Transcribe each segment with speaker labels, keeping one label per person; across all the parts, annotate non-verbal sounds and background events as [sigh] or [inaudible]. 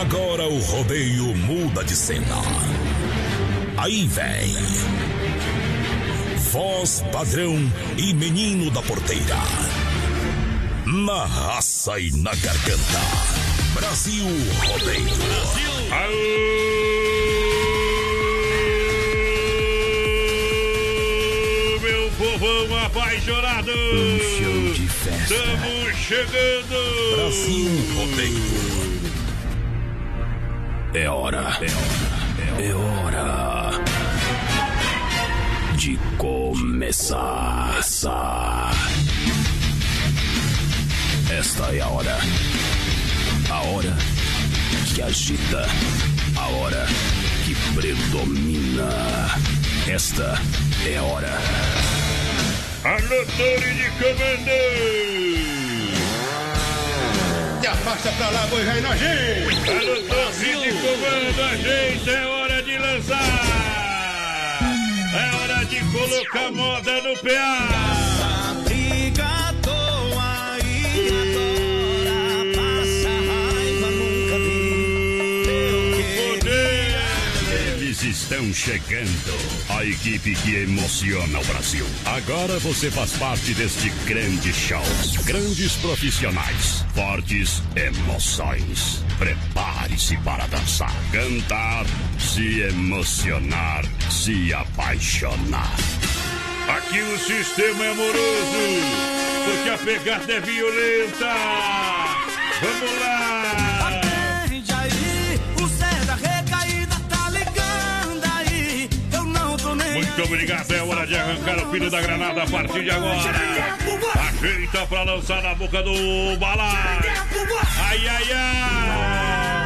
Speaker 1: Agora o rodeio muda de cena. Aí vem. Voz padrão e menino da porteira. Na raça e na garganta. Brasil Rodeio. Brasil.
Speaker 2: Aô! povão apaixonado.
Speaker 3: Um show de festa.
Speaker 2: Estamos chegando.
Speaker 1: Brasil Rodeio.
Speaker 3: É hora. É hora. É hora. De começar. Esta é a hora. A hora que agita. A hora que predomina. Esta é a hora
Speaker 2: Alô, Torre de Comando!
Speaker 4: E afasta pra lá, boi rei nojento!
Speaker 2: Alô, Torre de Comando, a gente é hora de lançar! É hora de colocar moda no PA!
Speaker 1: Estão chegando. A equipe que emociona o Brasil. Agora você faz parte deste grande show. Grandes profissionais, fortes emoções. Prepare-se para dançar, cantar, se emocionar, se apaixonar.
Speaker 2: Aqui o sistema é amoroso, porque a pegada é violenta. Vamos lá! Muito obrigado, é hora de arrancar o filho da granada a partir de agora. Ajeita pra lançar na boca do bala. Ai, ai, ai.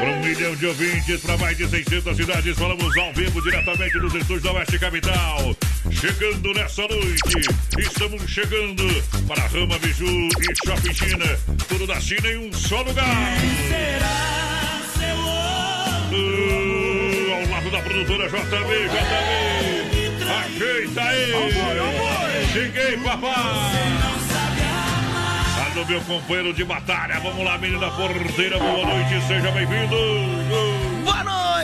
Speaker 2: Para um milhão de ouvintes, para mais de 600 cidades, falamos ao vivo diretamente dos estúdios da Oeste Capital. Chegando nessa noite, estamos chegando para Rama Biju e Shopping China. Tudo da China em um só lugar. Uh, da produtora JB, JB. Ajeita aí. Cheguei, papai. Alô, meu companheiro de batalha. Vamos lá, menina porteira. Boa noite, seja bem-vindo.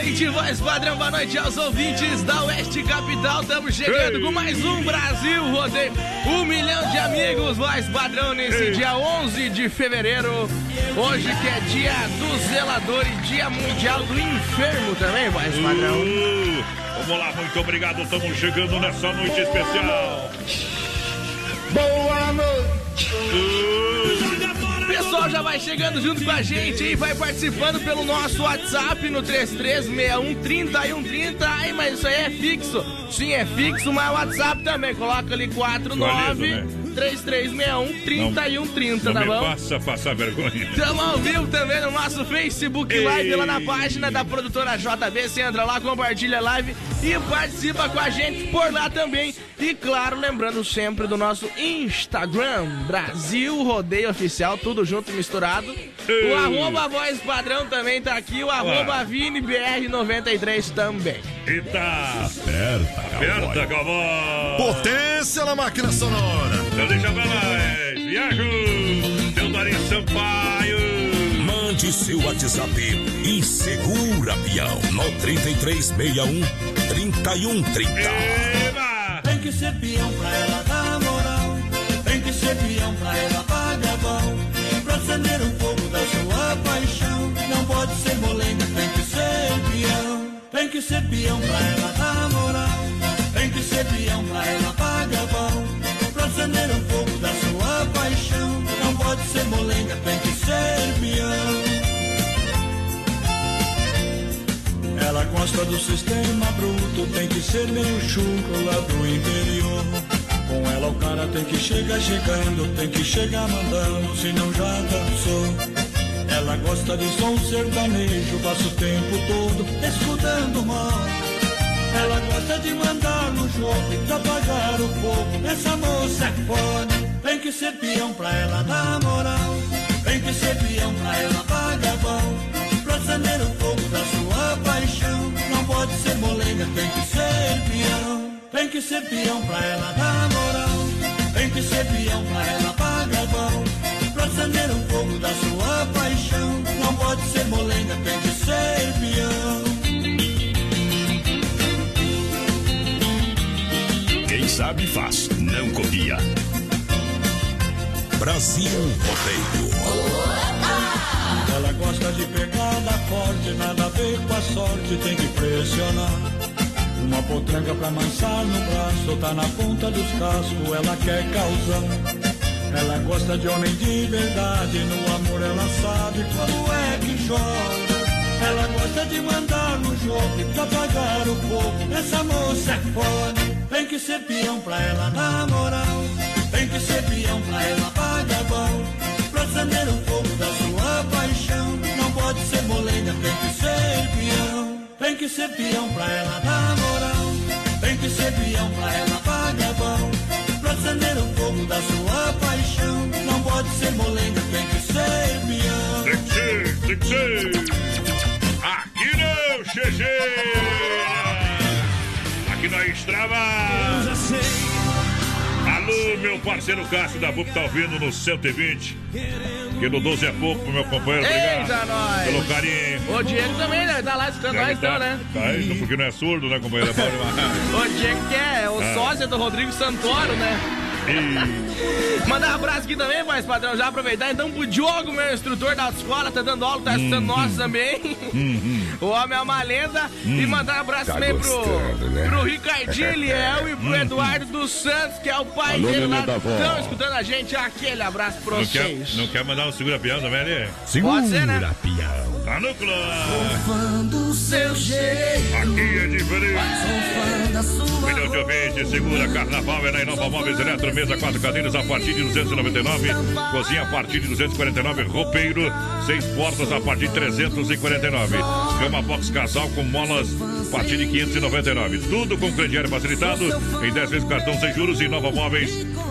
Speaker 5: Noite, voz padrão. Boa noite aos ouvintes da Oeste Capital. Estamos chegando
Speaker 2: Ei.
Speaker 5: com mais um Brasil Rodeio. Um milhão de amigos, voz padrão, nesse
Speaker 2: Ei.
Speaker 5: dia 11 de fevereiro. Hoje que é dia do zelador e dia mundial do enfermo também, voz padrão.
Speaker 2: Uh, vamos lá, muito obrigado. Estamos chegando nessa noite especial.
Speaker 4: Boa noite!
Speaker 5: O pessoal já vai chegando junto com a gente e vai participando pelo nosso WhatsApp no 336130 Ai, mas isso aí é fixo. Sim, é fixo, mas o WhatsApp também. Coloca ali 49
Speaker 2: né?
Speaker 5: 3361 3130,
Speaker 2: Não
Speaker 5: tá bom?
Speaker 2: faça passar vergonha.
Speaker 5: Estamos ao vivo também no nosso Facebook
Speaker 2: Ei.
Speaker 5: Live, lá na página da produtora JB. Você entra lá, compartilha a live e participa com a gente por lá também. E claro, lembrando sempre do nosso Instagram, Brasil Rodeio Oficial, tudo junto e misturado.
Speaker 2: Ei.
Speaker 5: O arroba voz padrão também tá aqui, o arroba ViniBR93 também.
Speaker 2: Eita!
Speaker 1: Aperta,
Speaker 2: Aperta, cowboy!
Speaker 6: Potência na máquina sonora.
Speaker 2: Então deixa pra nós. É, viajo, Teodorinho Sampaio.
Speaker 1: Mande seu WhatsApp e segura, pião No 3361 3130.
Speaker 2: Eba!
Speaker 7: Tem que ser pião pra ela dar moral. Tem que ser pião pra ela pagar bom. Pra acender um fogo da sua paixão. Não pode ser molenga, tem que ser pião. Tem que ser pião pra ela dar moral. Tem que ser pião pra ela pagar bom. Pra acender o fogo da sua paixão. Não pode ser molenga, tem que ser peão. Ela gosta do sistema bruto, tem que ser meio chucro lá do interior. Com ela o cara tem que chegar chegando, tem que chegar mandando, se não já dançou. Ela gosta de som sertanejo, passa o tempo todo escutando mal. Ela gosta de mandar no jogo pra apagar o fogo. Essa moça é foda, tem que ser peão pra ela dar moral. Tem que ser peão pra ela pagar bom. Pra acender o fogo da sua paixão. Não pode ser molenga, tem que ser peão. Tem que ser peão pra ela dar moral. Tem que ser peão pra ela pagar bom. Pra acender o fogo da sua paixão. Não pode ser molenga, tem que ser peão.
Speaker 1: Sabe faz, não copia. Brasil Rodeio.
Speaker 7: Ela gosta de pegada forte, nada a ver com a sorte, tem que pressionar. Uma potranca pra amansar no braço, tá na ponta dos cascos, ela quer causar. Ela gosta de homem de verdade, no amor ela sabe quando é que chora. Ela gosta de mandar no jogo pra apagar o fogo. Essa moça é foda, tem que ser peão pra ela na moral. Tem que ser peão pra ela pagar bom. Pra acender o fogo da sua paixão. Não pode ser molenga, tem que ser peão. Tem que ser peão pra ela na moral. Tem que ser peão pra ela pagar bom. Pra acender o fogo da sua paixão. Não pode ser molenga, tem que ser peão.
Speaker 2: Tem que ser, tem que ser. Aqui não, GG. Aqui nós Extrava. Meu parceiro Cássio da BUP tá ouvindo no 120. Que no 12 é pouco pro meu companheiro. Obrigado.
Speaker 5: Eita, nós.
Speaker 2: Pelo carinho.
Speaker 5: O Diego também, né? Tá lá escutando nós, então, né?
Speaker 2: Tá aí, porque não é surdo, né, companheiro? É.
Speaker 5: O Diego que é o
Speaker 2: Ah.
Speaker 5: sócio do Rodrigo Santoro, né? Mandar um abraço aqui também, mais padrão. Já aproveitar então pro Diogo, meu instrutor da autoescola, tá dando aula, tá escutando
Speaker 2: Uhum.
Speaker 5: nós também. O homem é uma lenda. E mandar um abraço
Speaker 2: Tá
Speaker 5: também pro,
Speaker 2: gostando, né?
Speaker 5: pro Ricardinho [laughs] Eliel e pro. Eduardo dos Santos, que é o pai
Speaker 2: Alô,
Speaker 5: dele lá. Estão escutando a gente. Aquele abraço pra
Speaker 2: Não quer,
Speaker 5: vocês.
Speaker 2: não quer mandar um segura-pião também ali?
Speaker 5: Pode ser, né?
Speaker 3: Pião.
Speaker 2: Tá no clã.
Speaker 7: Fã do seu jeito,
Speaker 2: Aqui é diferente.
Speaker 7: fã da sua
Speaker 2: Milhão de ouvintes, segura Carnaval é na Inova Móveis Eletro, mesa quatro cadeiras a partir de 299, cozinha a partir de 249, roupeiro, seis portas a partir de 349, cama box casal com molas partir de 599, tudo com crediário facilitado, em 10 vezes cartão sem juros e Nova Móveis,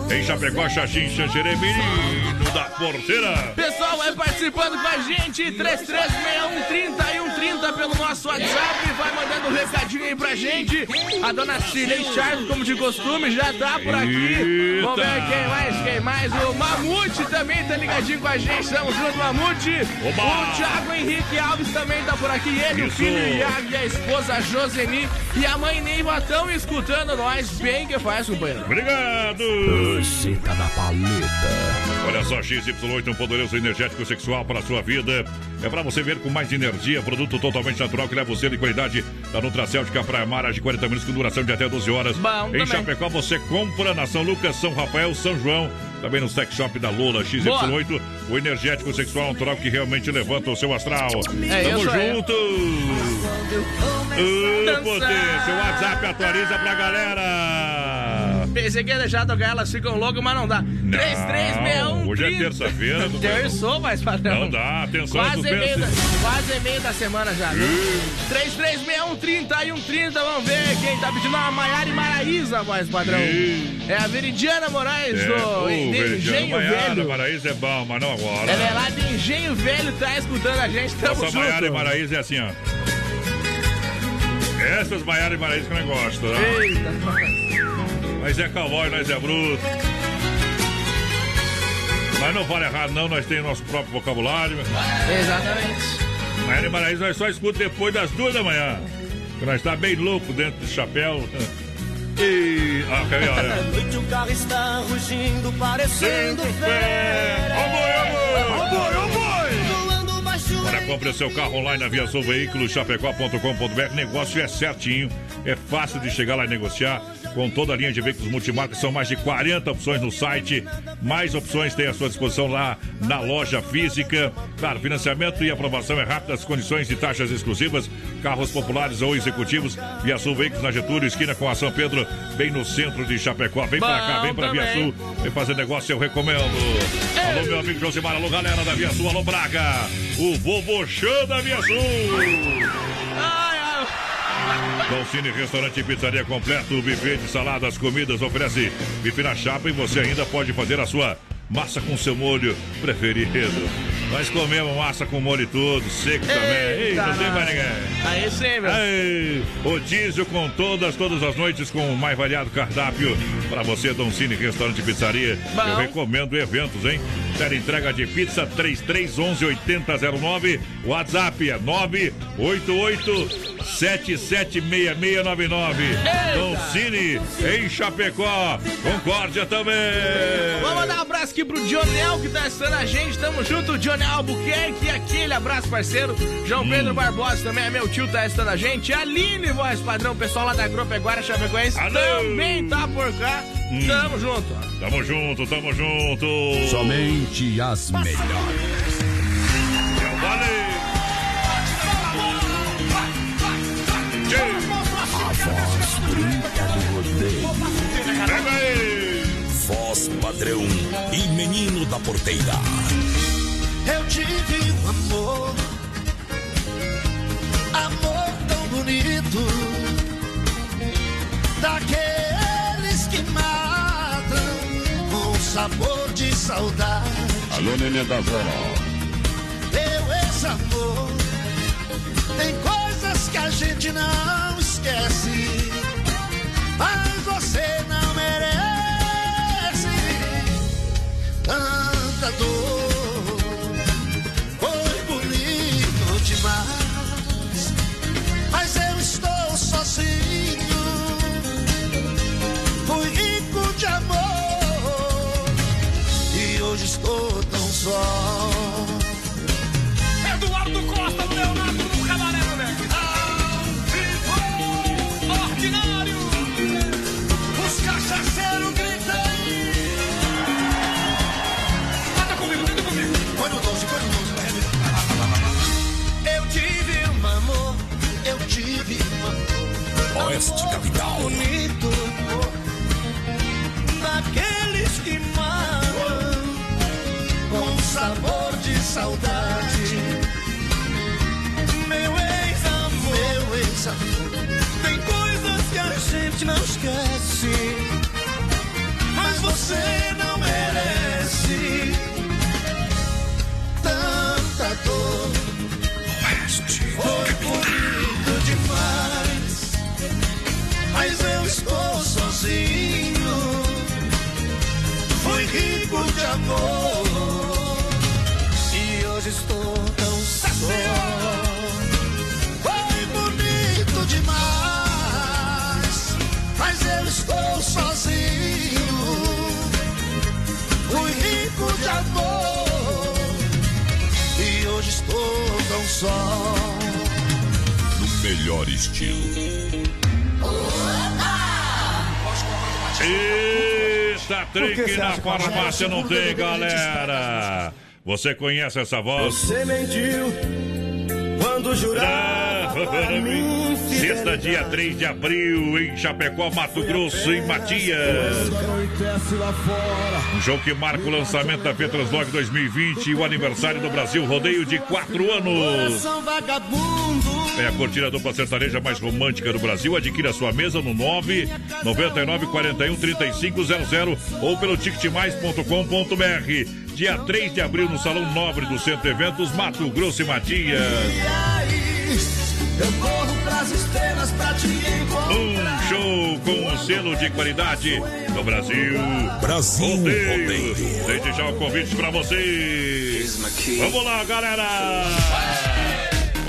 Speaker 2: em Chapecó, Xaxim, Xanxerê, menino da porteira.
Speaker 5: Pessoal, vai participando com a gente, 336130 e 130 pelo nosso WhatsApp, vai mandando um recadinho aí pra gente. A dona Cirlei Charles, como de costume, já tá por aqui. Vamos ver quem mais, quem mais. O Mamute também tá ligadinho com a gente, estamos junto, Mamute.
Speaker 2: Oba.
Speaker 5: O Thiago Henrique Alves também tá por aqui, ele, o
Speaker 2: Isso.
Speaker 5: filho Iago e a esposa Joseni e a mãe Neiva estão escutando nós, bem que faz, companheiro.
Speaker 2: Obrigado!
Speaker 3: Receita da paleta.
Speaker 2: Olha só, XY8, um poderoso energético sexual para a sua vida. É para você ver com mais energia, produto totalmente natural que leva você de qualidade da Nutracêutica Praia Mar, de 40 minutos com duração de até 12 horas.
Speaker 5: Bom,
Speaker 2: em
Speaker 5: também.
Speaker 2: Chapecó você compra na São Lucas, São Rafael, São João, também no sex shop da Lola XY8, o energético sexual natural que realmente levanta o seu astral.
Speaker 5: É
Speaker 2: Tamo junto! Ô, potência, o WhatsApp atualiza pra galera!
Speaker 5: Pensei que ia deixar tocar elas ficam loucas, mas não dá. 3361
Speaker 2: hoje é terça-feira, não
Speaker 5: Terçou, mas padrão.
Speaker 2: Não dá, atenção,
Speaker 5: Quase
Speaker 2: tu
Speaker 5: meio, da, quase meio da semana já, viu? 3361 30 e 130, vamos ver quem tá pedindo a Maiara e Maraísa, voz padrão.
Speaker 2: Ih.
Speaker 5: É a Veridiana Moraes
Speaker 2: É,
Speaker 5: do Engenho
Speaker 2: Maiara,
Speaker 5: Velho.
Speaker 2: Maraíza é bom, mas não agora.
Speaker 5: Ela é lá de Engenho Velho, tá escutando a gente, tamo
Speaker 2: Nossa
Speaker 5: junto.
Speaker 2: Maiara e Maraíza é assim, ó. Essas Maiara e Maraíza que eu não gosto, né?
Speaker 5: Eita,
Speaker 2: Nós é cowboy, nós é bruto. Mas não fala errado, não, nós temos nosso próprio vocabulário.
Speaker 5: exatamente.
Speaker 2: E Maraíza nós só escuta depois das duas da manhã. Que nós tá bem louco dentro do chapéu. [laughs] E. Ah, quer ver, olha. [laughs]
Speaker 7: noite o carro está rugindo, parecendo.
Speaker 2: Ó boi, ó boi, ó boi,
Speaker 7: em
Speaker 2: compre o seu carro online na Via Sul Veículos, chapecó.com.br. Negócio é certinho, é fácil de chegar lá e negociar com toda a linha de veículos multimarcas. São mais de 40 opções no site. Mais opções tem à sua disposição lá na loja física. Claro, financiamento e aprovação é rápida, as condições de taxas exclusivas, carros populares ou executivos. Via Sul Veículos na Getúlio, esquina com a São Pedro, bem no centro de Chapecó. Vem pra cá, vem pra Via Sul, vem fazer negócio, eu recomendo. Alô, meu amigo Josimar, alô, galera da Via Sul, alô, Braga. O Vovô Show da Via Sul. Dolcine Restaurante e Pizzaria completo, buffet de saladas, comidas, oferece bife na chapa e você ainda pode fazer a sua massa com seu molho preferido. Nós comemos massa com molho e tudo, seco também. Ei, não tem mais ninguém.
Speaker 5: Aí sim, meu.
Speaker 2: Ei, rodízio com todas, todas as noites com o mais variado cardápio. Para você, Dom Cine Restaurante e Pizzaria.
Speaker 5: Bom.
Speaker 2: Eu recomendo eventos, hein? Tela entrega de pizza 3311 8009. WhatsApp é 988 776699. Dom Cine em Chapecó. Concórdia também.
Speaker 5: Vamos mandar um abraço aqui pro Dionel que tá assistindo a gente. Tamo junto, Dionel Albuquerque. Aquele abraço, parceiro. João Pedro Barbosa também é meu tio, tá assistindo a gente. Aline, voz padrão, pessoal lá da Agropecuária Chapecoense
Speaker 2: Alô.
Speaker 5: também tá por cá. Tamo junto.
Speaker 2: Tamo junto, tamo junto.
Speaker 3: Somente as melhores.
Speaker 2: Eu falei.
Speaker 3: Voz branca do rodeio.
Speaker 2: Pega aí.
Speaker 1: Voz padrão e menino da porteira.
Speaker 8: Eu tive um amor, amor tão bonito, daqueles que matam com sabor de saudade.
Speaker 9: Alô, neném da vó.
Speaker 8: Meu ex-amor, tem coisas que a gente não esquece, mas você não merece tanta dor. Só.
Speaker 10: Eduardo Costa Leonardo no Cabaré, moleque. Ordinário.
Speaker 8: os cachaceiros gritam.
Speaker 10: Canta comigo, canta comigo.
Speaker 8: Põe no 12, põe no 12. Eu tive um amor, eu tive um amor
Speaker 1: Oeste Capital.
Speaker 8: bonito. Sabor de saudade. Meu ex-amor, meu ex-amor. Tem coisas que a gente não esquece, mas você não merece tanta dor. Foi bonito demais, mas eu estou sozinho. Fui rico de amor hoje estou tão só. Foi bonito demais, mas eu estou sozinho. Fui rico de amor e hoje estou tão só.
Speaker 1: No melhor estilo.
Speaker 2: Eita, que na farmácia não tem, galera. Você conhece essa voz?
Speaker 8: Você mentiu quando jurava pra [laughs] mim
Speaker 2: Sexta, dia 3 de abril, em Chapecó, Mato Grosso, em Matias. Um jogo que marca o lançamento da Petroslog 2020 e o aniversário do Brasil Rodeio de 4 anos.
Speaker 8: São vagabundo.
Speaker 2: É a cortina dupla sertaneja mais romântica do Brasil. Adquira a sua mesa no 9 99 41 3500 ou pelo ticketmais.com.br. Dia 3 de abril no Salão Nobre do Centro Eventos, Mato Grosso e Matias.
Speaker 8: E aí? Eu corro pras estrelas pra te encontrar.
Speaker 2: Um show com o selo de qualidade do Brasil.
Speaker 1: Brasil
Speaker 2: Rodeio.
Speaker 1: Rodeio.
Speaker 2: Deixe já o convite pra vocês. Vamos lá, galera!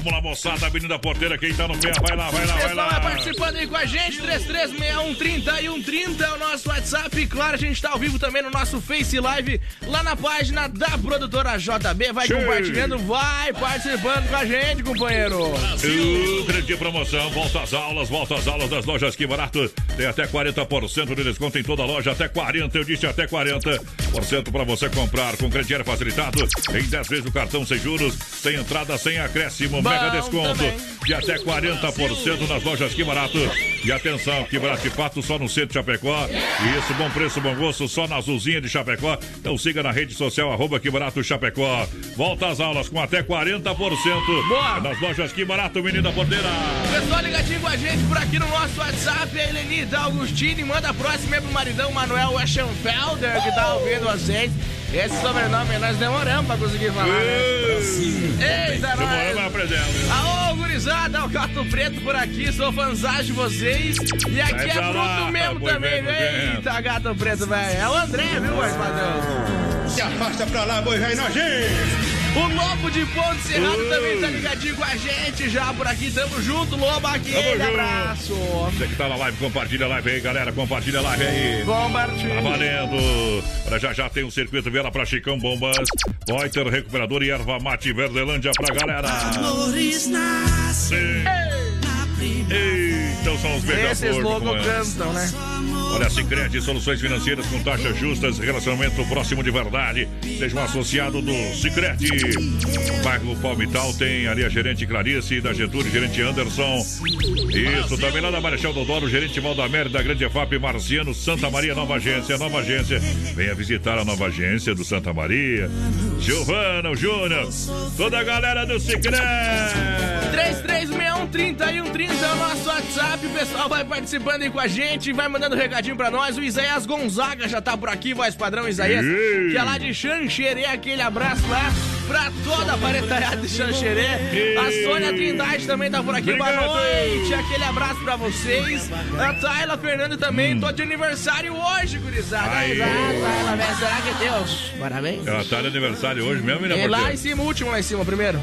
Speaker 2: Vamos lá, moçada, Avenida Porteira, quem tá no pé, vai lá, vai lá, vai
Speaker 5: Pessoal
Speaker 2: lá.
Speaker 5: vai participando aí com a gente, 336130 e 130 é o nosso WhatsApp. E claro, a gente tá ao vivo também no nosso Face Live, lá na página da produtora JB. Vai
Speaker 2: Cheio.
Speaker 5: compartilhando, vai participando com a gente, companheiro.
Speaker 2: Uh, grande promoção, volta às aulas, volta às aulas das lojas Que Barato. Tem até 40% de desconto em toda a loja, até 40%, eu disse até 40% para você comprar com crediário facilitado em 10 vezes o cartão sem juros, sem entrada, sem acréscimo,
Speaker 5: Bom
Speaker 2: mega desconto de até 40% nas lojas Que Barato. E atenção, Que Barato de fato só no centro de Chapecó. E isso, bom preço, bom gosto, só na Azulzinha de Chapecó. Então siga na rede social, arroba Que Barato Chapecó. Volta às aulas com até 40%
Speaker 5: Boa.
Speaker 2: nas lojas Que Barato, Menina Porteira.
Speaker 5: Pessoal ligadinho com a gente por aqui no nosso WhatsApp, a Eleni da Augustine, manda a próxima é pro maridão Manuel Weschenfelder, que tá ouvindo a gente. Esse sobrenome nós demoramos pra conseguir falar, né? Eita,
Speaker 2: Demoramos
Speaker 5: nós!
Speaker 2: a presença.
Speaker 5: Aô, gurizada, o Gato Preto por aqui, sou fãzão de vocês. E aqui é
Speaker 2: pra lá,
Speaker 5: bruto mesmo
Speaker 2: foi
Speaker 5: também,
Speaker 2: foi bem.
Speaker 5: Eita, Gato Preto, velho. É o André, viu, padrão?
Speaker 11: Se afasta pra lá, boi velho nojento.
Speaker 5: O Lobo de Ponte Cerrado
Speaker 2: Ui.
Speaker 5: também tá ligadinho com a gente já por aqui. Tamo junto, Lobo, aquele
Speaker 2: Tamo
Speaker 5: abraço.
Speaker 2: Você que tá na live, compartilha a live aí, galera. Compartilha a live aí. Tá
Speaker 5: Compartilha.
Speaker 2: valendo! Olha, já já tem um circuito Vela pra Chicão Bombas, Poiter Recuperador e Erva Mate Verdelândia pra galera. Sim. Então são os
Speaker 5: Esses
Speaker 2: beija-flor.
Speaker 5: logos
Speaker 2: como é.
Speaker 5: cantam, né?
Speaker 2: Olha, Sicredi soluções financeiras com taxas justas, relacionamento próximo de verdade. Seja um associado do Sicredi. Bairro Palmital tem ali a gerente Clarice, da Getúlio, gerente Anderson. Isso, também lá da Marechal Dodoro, gerente Valdamer, da Grande EFAP, Marciano, Santa Maria, nova agência, nova agência. Venha visitar a nova agência do Santa Maria. Giovana, o Júnior, toda a galera do Sicredi.
Speaker 5: 336130 e 130 é o nosso WhatsApp. O pessoal vai participando aí com a gente, vai mandando recadinho pra nós. O Isaías Gonzaga já tá por aqui, voz padrão Isaías,
Speaker 2: Ei.
Speaker 5: que é lá de Xanxerê. Aquele abraço lá pra toda a parentalhada de Xanxerê. A Sônia Trindade também tá por aqui, boa
Speaker 2: Obrigado.
Speaker 5: noite. Aquele abraço pra vocês. A Tayla Fernando também, tô de aniversário hoje, gurizada.
Speaker 2: Hum. Aí.
Speaker 5: Tayla, velho, será que Deus? Parabéns.
Speaker 2: Ela tá de aniversário hoje mesmo, menina
Speaker 5: E lá em cima, último lá em cima, primeiro.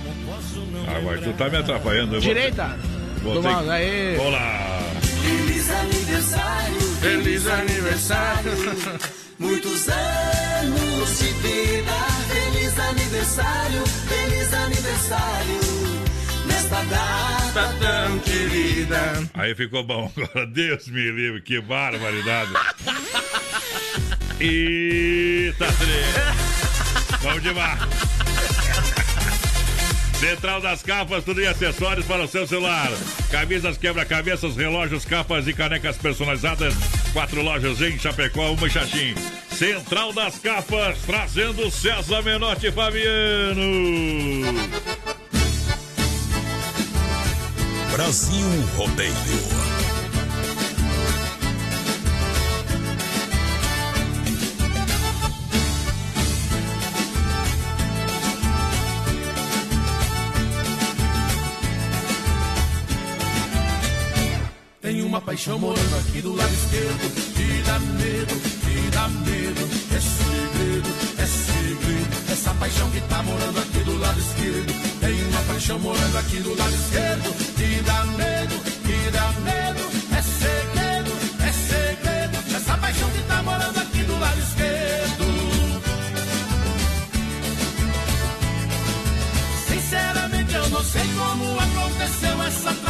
Speaker 2: Ah, mas tu tá me atrapalhando. eu
Speaker 5: Direita.
Speaker 2: Vou Ter
Speaker 5: aí.
Speaker 2: Vamos lá.
Speaker 12: Feliz aniversário,
Speaker 5: Feliz aniversário.
Speaker 12: muitos anos de vida. Feliz aniversário, feliz aniversário. Nesta data
Speaker 5: Tá tão querida.
Speaker 2: Aí ficou bom [laughs] agora. Deus me livre, que barbaridade. [laughs] Eita, trem. Vamos demais. Central das capas, tudo em acessórios para o seu celular. Camisas, quebra-cabeças, relógios, capas e canecas personalizadas. Quatro lojas em Chapecó, uma em Xaxim. Central das capas, trazendo César Menotti e Fabiano.
Speaker 1: Brasil Rodeio.
Speaker 4: Uma paixão morando aqui do lado esquerdo que dá medo, que dá medo. É segredo, é segredo. Essa paixão que tá morando aqui do lado esquerdo. Tem uma paixão morando aqui do lado esquerdo que dá medo, que dá medo. É segredo, é segredo. Essa paixão que tá morando aqui do lado esquerdo. Sinceramente eu não sei como aconteceu essa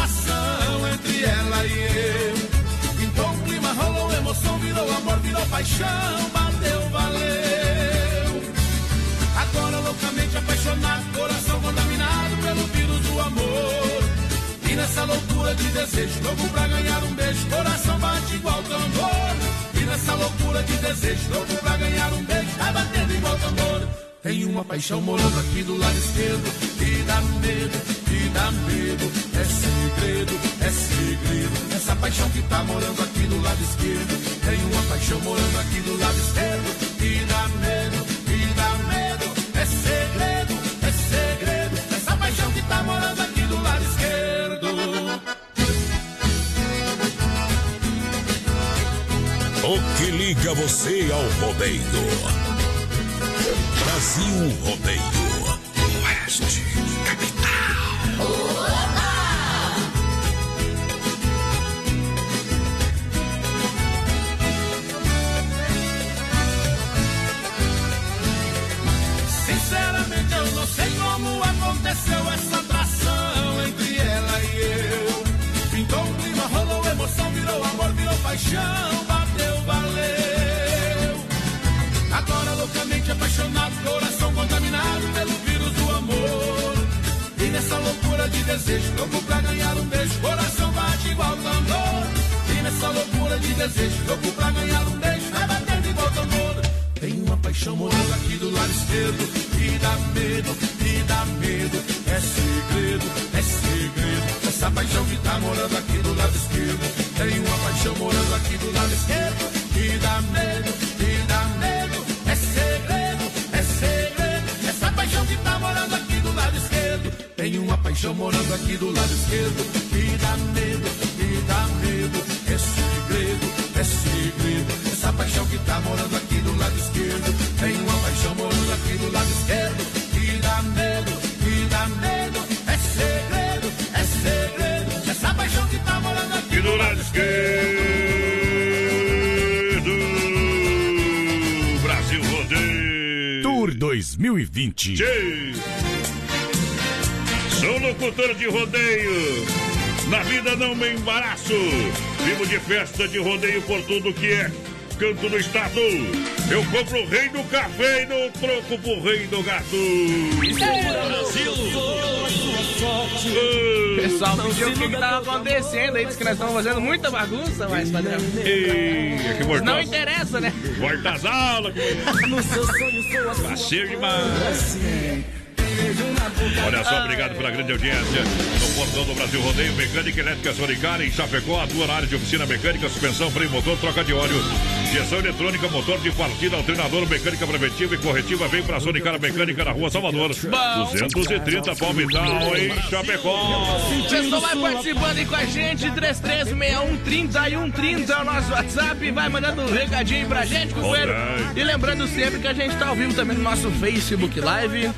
Speaker 4: entre ela e eu. Então o clima rolou, emoção virou amor, virou paixão, bateu, valeu. Agora loucamente apaixonado, coração contaminado pelo vírus do amor. E nessa loucura de desejo, louco pra ganhar um beijo, coração bate igual tambor. E nessa loucura de desejo, louco pra ganhar um beijo, vai batendo igual tambor. Tem uma paixão morando aqui do lado esquerdo, que dá medo, dá medo. É segredo, é segredo. Essa paixão que tá morando aqui do lado esquerdo. Tem uma paixão morando aqui do lado esquerdo, que dá medo, que dá medo. É segredo, é segredo. Essa paixão que tá morando aqui do lado esquerdo.
Speaker 1: O que liga você ao rodeio? Brasil Rodeio. Aconteceu essa
Speaker 13: atração entre ela e eu. Pintou um clima, rolou emoção, virou amor, virou paixão, bateu, valeu. Agora loucamente apaixonado, coração contaminado pelo vírus do amor. E nessa loucura de desejo, louco pra ganhar um beijo, coração bate igual tambor. E nessa
Speaker 4: loucura de desejo, louco pra ganhar um beijo, vai batendo igual tambor.
Speaker 13: Tem uma paixão morando aqui do lado esquerdo, que dá medo dá medo, é segredo, é segredo. Essa paixão que tá morando aqui do lado esquerdo, tem uma paixão morando aqui do lado esquerdo, e dá medo, e dá medo, é segredo, é segredo. Essa paixão que tá morando aqui do lado esquerdo, tem uma paixão morando aqui do lado esquerdo, e dá medo, e dá medo, é segredo, é segredo. Essa paixão que tá morando aqui
Speaker 2: do lado esquerdo, tem uma
Speaker 3: paixão morando aqui do lado esquerdo, 2020.
Speaker 2: Tchê. Sou locutor de rodeio. Na vida não me embaraço. Vivo de festa de rodeio por tudo que é canto do estado. Eu compro o rei do café e dou troco pro rei do gato.
Speaker 5: Pessoal, pediu o que, que tava acontecendo aí, disse que nós estamos fazendo muita bagunça, mas padrão.
Speaker 2: Ei, que mortal.
Speaker 5: Não interessa, né?
Speaker 2: Volta às aulas. Parceiro demais. Olha só, obrigado pela grande audiência. No Portão do Brasil Rodeio, Mecânica Elétrica Sonicar, em Chapecó, atua na área de oficina mecânica, suspensão, freio motor, troca de óleo, injeção eletrônica, motor de partida, alternador, mecânica preventiva e corretiva. Vem pra Sonicar Mecânica na rua Salvador. 230 Palmital, em Chapecó.
Speaker 5: O pessoal vai participando aí com a gente, 336130 e 130 é o nosso WhatsApp. Vai mandando um recadinho pra gente, companheiro. E lembrando sempre que a gente tá ao vivo também no nosso Facebook Live,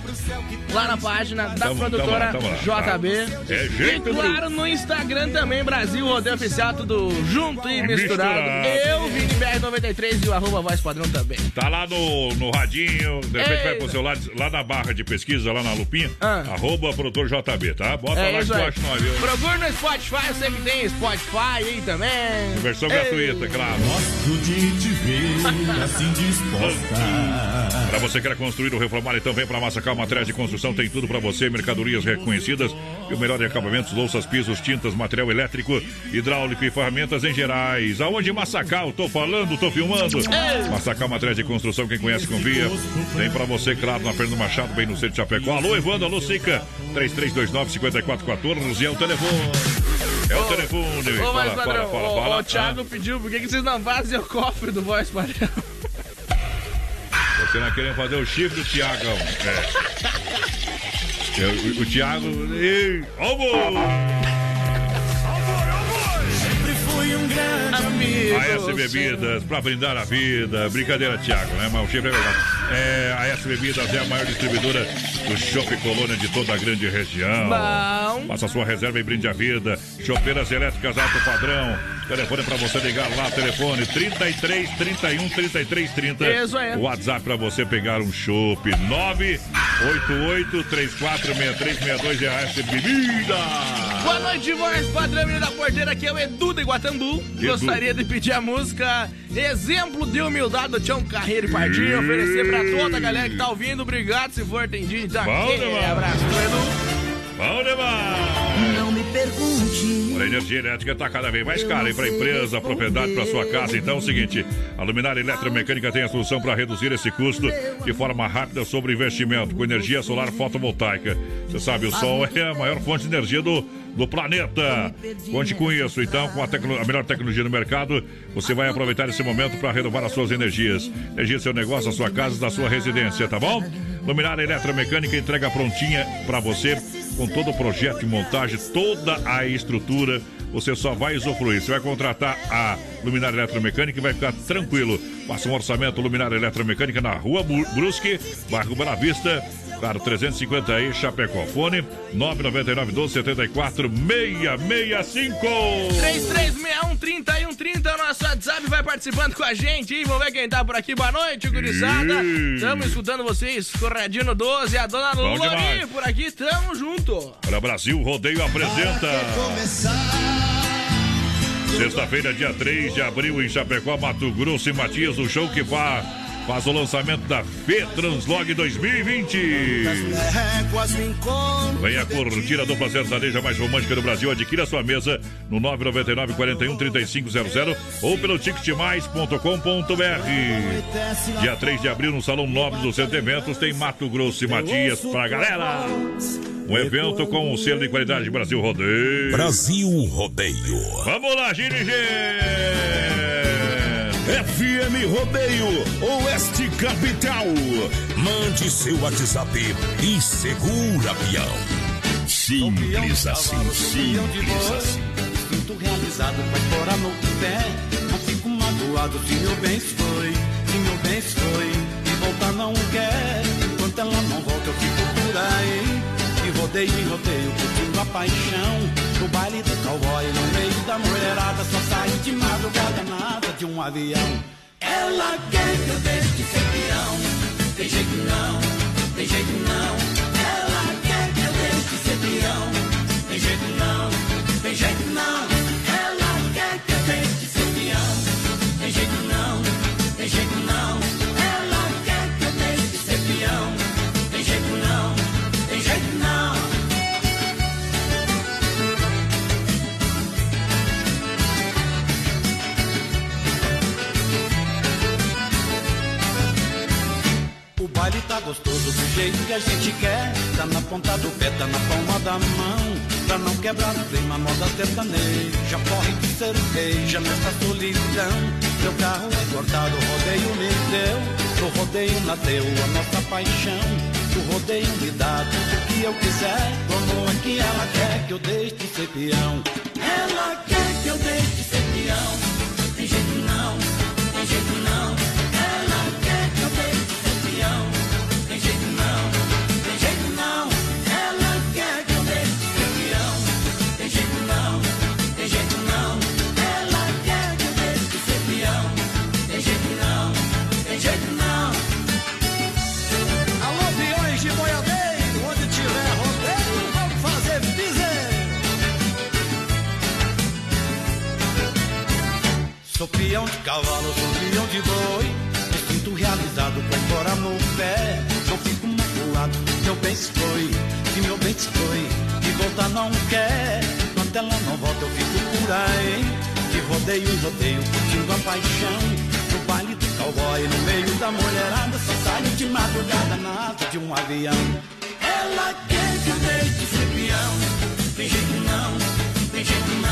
Speaker 5: lá na página da
Speaker 2: Tamo-
Speaker 5: produtora
Speaker 2: tamo lá, tamo lá,
Speaker 5: JB.
Speaker 2: É
Speaker 5: E
Speaker 2: jeito,
Speaker 5: claro, no Instagram também, Brasil Rodeio Oficial, tudo junto e misturado.
Speaker 2: Misturado.
Speaker 5: Eu, Vini BR93 e o arroba voz padrão também.
Speaker 2: Tá lá no, no radinho, de repente
Speaker 5: Ei.
Speaker 2: vai pro seu lado, lá na barra de pesquisa, lá na lupinha,
Speaker 5: Ah.
Speaker 2: arroba produtor JB, tá? Bota
Speaker 5: É
Speaker 2: lá que tu
Speaker 5: aí.
Speaker 2: acha nós, viu?
Speaker 5: Procura no Spotify, eu sei que tem Spotify aí também.
Speaker 2: Versão
Speaker 5: Ei.
Speaker 2: gratuita, claro.
Speaker 7: Gosto de te ver assim disposta.
Speaker 2: Para você que quer construir ou reformar, então vem para Massacal Materiais de Construção, tem tudo para você, mercadorias reconhecidas e o melhor de acabamentos, louças, pisos, tintas, material elétrico, hidráulico e ferramentas em gerais. Aonde Massacal? Tô falando, tô filmando. Massacal Materiais de Construção, quem conhece, confia. Tem para você, claro, na Fernando Machado, bem no centro de Chapecó. Alô, Evandro, alô, Sica. 3329-5414 é o telefone. É o telefone.
Speaker 5: Ô,
Speaker 2: Fala,
Speaker 5: mas
Speaker 2: fala,
Speaker 5: padrão,
Speaker 2: fala,
Speaker 5: o-
Speaker 2: fala.
Speaker 5: o Thiago pediu, por que, que vocês não fazem o cofre do voz padrão?
Speaker 2: Você não querendo fazer o chifre do Tiagão. É. O, o, o Thiago. Ei, ó, amor!
Speaker 13: Fui um grande
Speaker 5: Amigo.
Speaker 2: A S Bebidas, pra brindar a vida. Brincadeira, Thiago, né? Mas o chifre é verdade. É, a S Bebidas é a maior distribuidora do Shopping Colônia de toda a grande região.
Speaker 5: Bom.
Speaker 2: Faça sua reserva e brinde a vida. Chopeiras elétricas alto padrão. Telefone pra você ligar lá, telefone 33 31 33 30.
Speaker 5: Isso aí.
Speaker 2: WhatsApp pra você pegar um chopp 988 346362 é a S Bebida.
Speaker 5: Boa noite, voz padrão menino da porteira. Aqui é o Edu de Guatambu. Gostaria de pedir a música Exemplo de Humildade do Tião Carreiro e Pardinho. Oferecer pra toda a galera que tá ouvindo. Obrigado se for atendido. Então,
Speaker 2: Bom demais.
Speaker 5: abraço Edu.
Speaker 2: Bom demais.
Speaker 13: Não me pergunte.
Speaker 2: A energia elétrica está cada vez mais cara? Para empresa, propriedade, para sua casa. Então é o seguinte: a Luminária Eletromecânica tem a solução para reduzir esse custo de forma rápida sobre investimento com energia solar fotovoltaica. Você sabe, o sol é a maior fonte de energia do, do planeta. Conte com isso. Então, com a, tecno- a melhor tecnologia do mercado, você vai aproveitar esse momento para renovar as suas energias. Energia seu negócio, a sua casa, da sua residência, tá bom? Luminária Eletromecânica entrega prontinha para você com todo o projeto de montagem, toda a estrutura. Você só vai usufruir. Você vai contratar a Luminária Eletromecânica e vai ficar tranquilo. Faça um orçamento Luminária Eletromecânica na Rua Brusque, bairro Bela Vista. Claro, 350 aí, Chapecó. Fone 999 12 74 665.
Speaker 5: 3361 3130 Vai participando com a gente. E vamos ver quem tá por aqui. Boa noite, gurizada. Estamos escutando vocês. Corradinho no 12. A dona
Speaker 2: Bom
Speaker 5: Lori
Speaker 2: demais.
Speaker 5: por aqui. Tamo junto.
Speaker 2: Olha, Brasil Rodeio apresenta. Sexta-feira, dia 3 de abril, em Chapecó, Mato Grosso e Matias, o show que vai faz o lançamento da Fê Translog 2020. Venha curtir a dupla sertaneja mais romântica do Brasil. Adquira sua mesa no 999 41 3500 ou pelo ticketmais.com.br. Dia 3 de abril no Salão Nobre do Centro Eventos tem Mato Grosso e Matias pra galera. Um evento com o selo de qualidade Brasil Rodeio.
Speaker 1: Brasil Rodeio.
Speaker 2: Vamos lá, dirigir!
Speaker 1: FM Rodeio, Oeste Capital. Mande seu WhatsApp e segura, peão. Simples assim, simples assim.
Speaker 14: Sinto realizado, vai fora no pé. Não fico magoado se meu bem foi, se meu bem foi. E voltar não quer, enquanto ela não volta eu fico por aí. E rodeio e rodeio, curtindo a paixão. No baile do cowboy, no meio da mulherada, só saio de madrugada nada de um avião. Ela quer que eu deixe de ser peão. Tem jeito não, tem jeito não. Ela quer que eu deixe de ser peão. Tem jeito não, tem jeito não. Baile tá gostoso do jeito que a gente quer. Tá na ponta do pé, tá na palma da mão. Pra não quebrar o clima, moda sertaneja. Porre de cerveja nessa solidão. Meu carro é cortado, o rodeio me deu. O rodeio nasceu a nossa paixão. O rodeio me dá tudo que eu quiser. Como é que ela quer que eu deixe de ser peão? Ela quer que eu deixe de ser peão. Peão de cavalo, peão de boi. Me sinto realizado com a embora no pé. Não fico magoado, meu bem se foi. Se meu bem se foi, e voltar não quer. Enquanto ela não volta, eu fico por aí. De rodeio rodeio, curtindo a paixão. No baile do cowboy, no meio da mulherada. Só saio de madrugada na asa de um avião. Ela quer que eu deixe de ser peão. Tem jeito não, tem jeito não.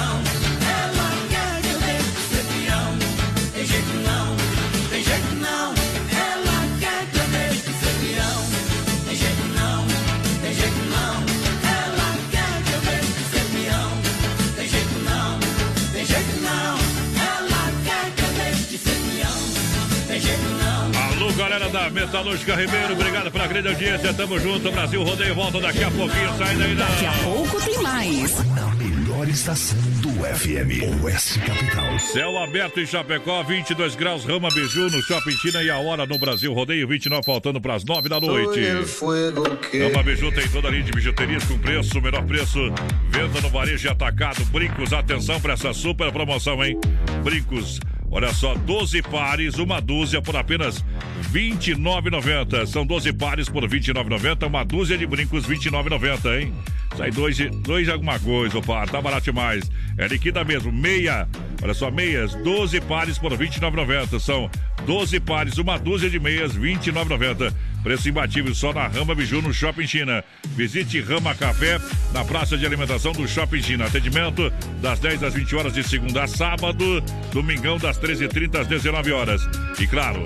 Speaker 2: Galera da Metalúrgica Ribeiro, obrigado pela grande audiência. Tamo junto, Brasil Rodeio volta daqui a pouquinho. Sai daí, não.
Speaker 3: Daqui a pouco tem mais.
Speaker 15: Na melhor estação do FM, Oeste Capital.
Speaker 2: Céu aberto em Chapecó, 22 graus, Rama Biju no Shopping China e a hora no Brasil Rodeio, 29 faltando para as 9 da noite. Rama Biju tem toda a linha de bijuterias com preço, menor preço, venda no varejo e atacado, brincos, atenção para essa super promoção, hein? Brincos, olha só, 12 pares, uma dúzia por apenas R$ 29,90. São 12 pares por R$ 29,90, uma dúzia de brincos R$ 29,90, hein? Sai dois, dois alguma coisa, o par, tá barato demais. É liquida mesmo, meia, olha só, meias, 12 pares por R$ 29,90. São 12 pares, uma dúzia de meias, R$ 29,90. Preço imbatível só na Rama Biju no Shopping China. Visite Rama Café na praça de alimentação do Shopping China. Atendimento das 10 às 20 horas de segunda a sábado, domingão das 13h30 às 19 horas. E claro,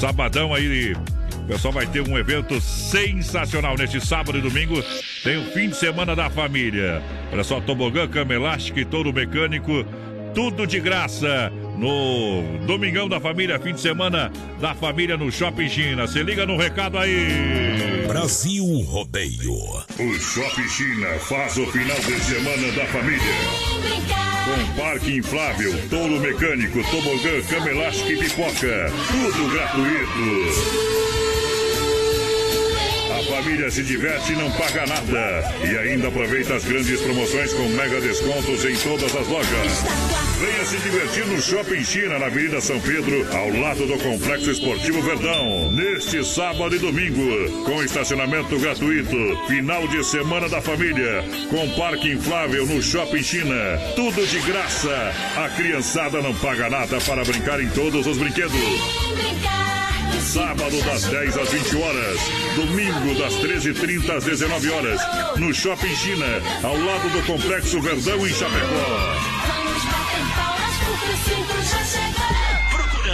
Speaker 2: sabadão aí o pessoal vai ter um evento sensacional neste sábado e domingo. Tem o fim de semana da família. Olha só, tobogã, cama elástica e touro mecânico. Tudo de graça no Domingão da Família, fim de semana da família no Shopping China. Se liga no recado aí.
Speaker 1: Brasil Rodeio.
Speaker 2: O Shopping China faz o final de semana da família. Com parque inflável, touro mecânico, tobogã, cama elástica e pipoca. Tudo gratuito. Família se diverte e não paga nada. E ainda aproveita as grandes promoções com mega descontos em todas as lojas. Venha se divertir no Shopping China, na Avenida São Pedro, ao lado do Complexo Esportivo Verdão. Neste sábado e domingo, com estacionamento gratuito. Final de semana da família, com parque inflável no Shopping China. Tudo de graça. A criançada não paga nada para brincar em todos os brinquedos. Sábado das 10 às 20 horas. Domingo das 13h30 às 19 horas. No Shopping China, ao lado do Complexo Verdão em Chapecó.
Speaker 16: Procurando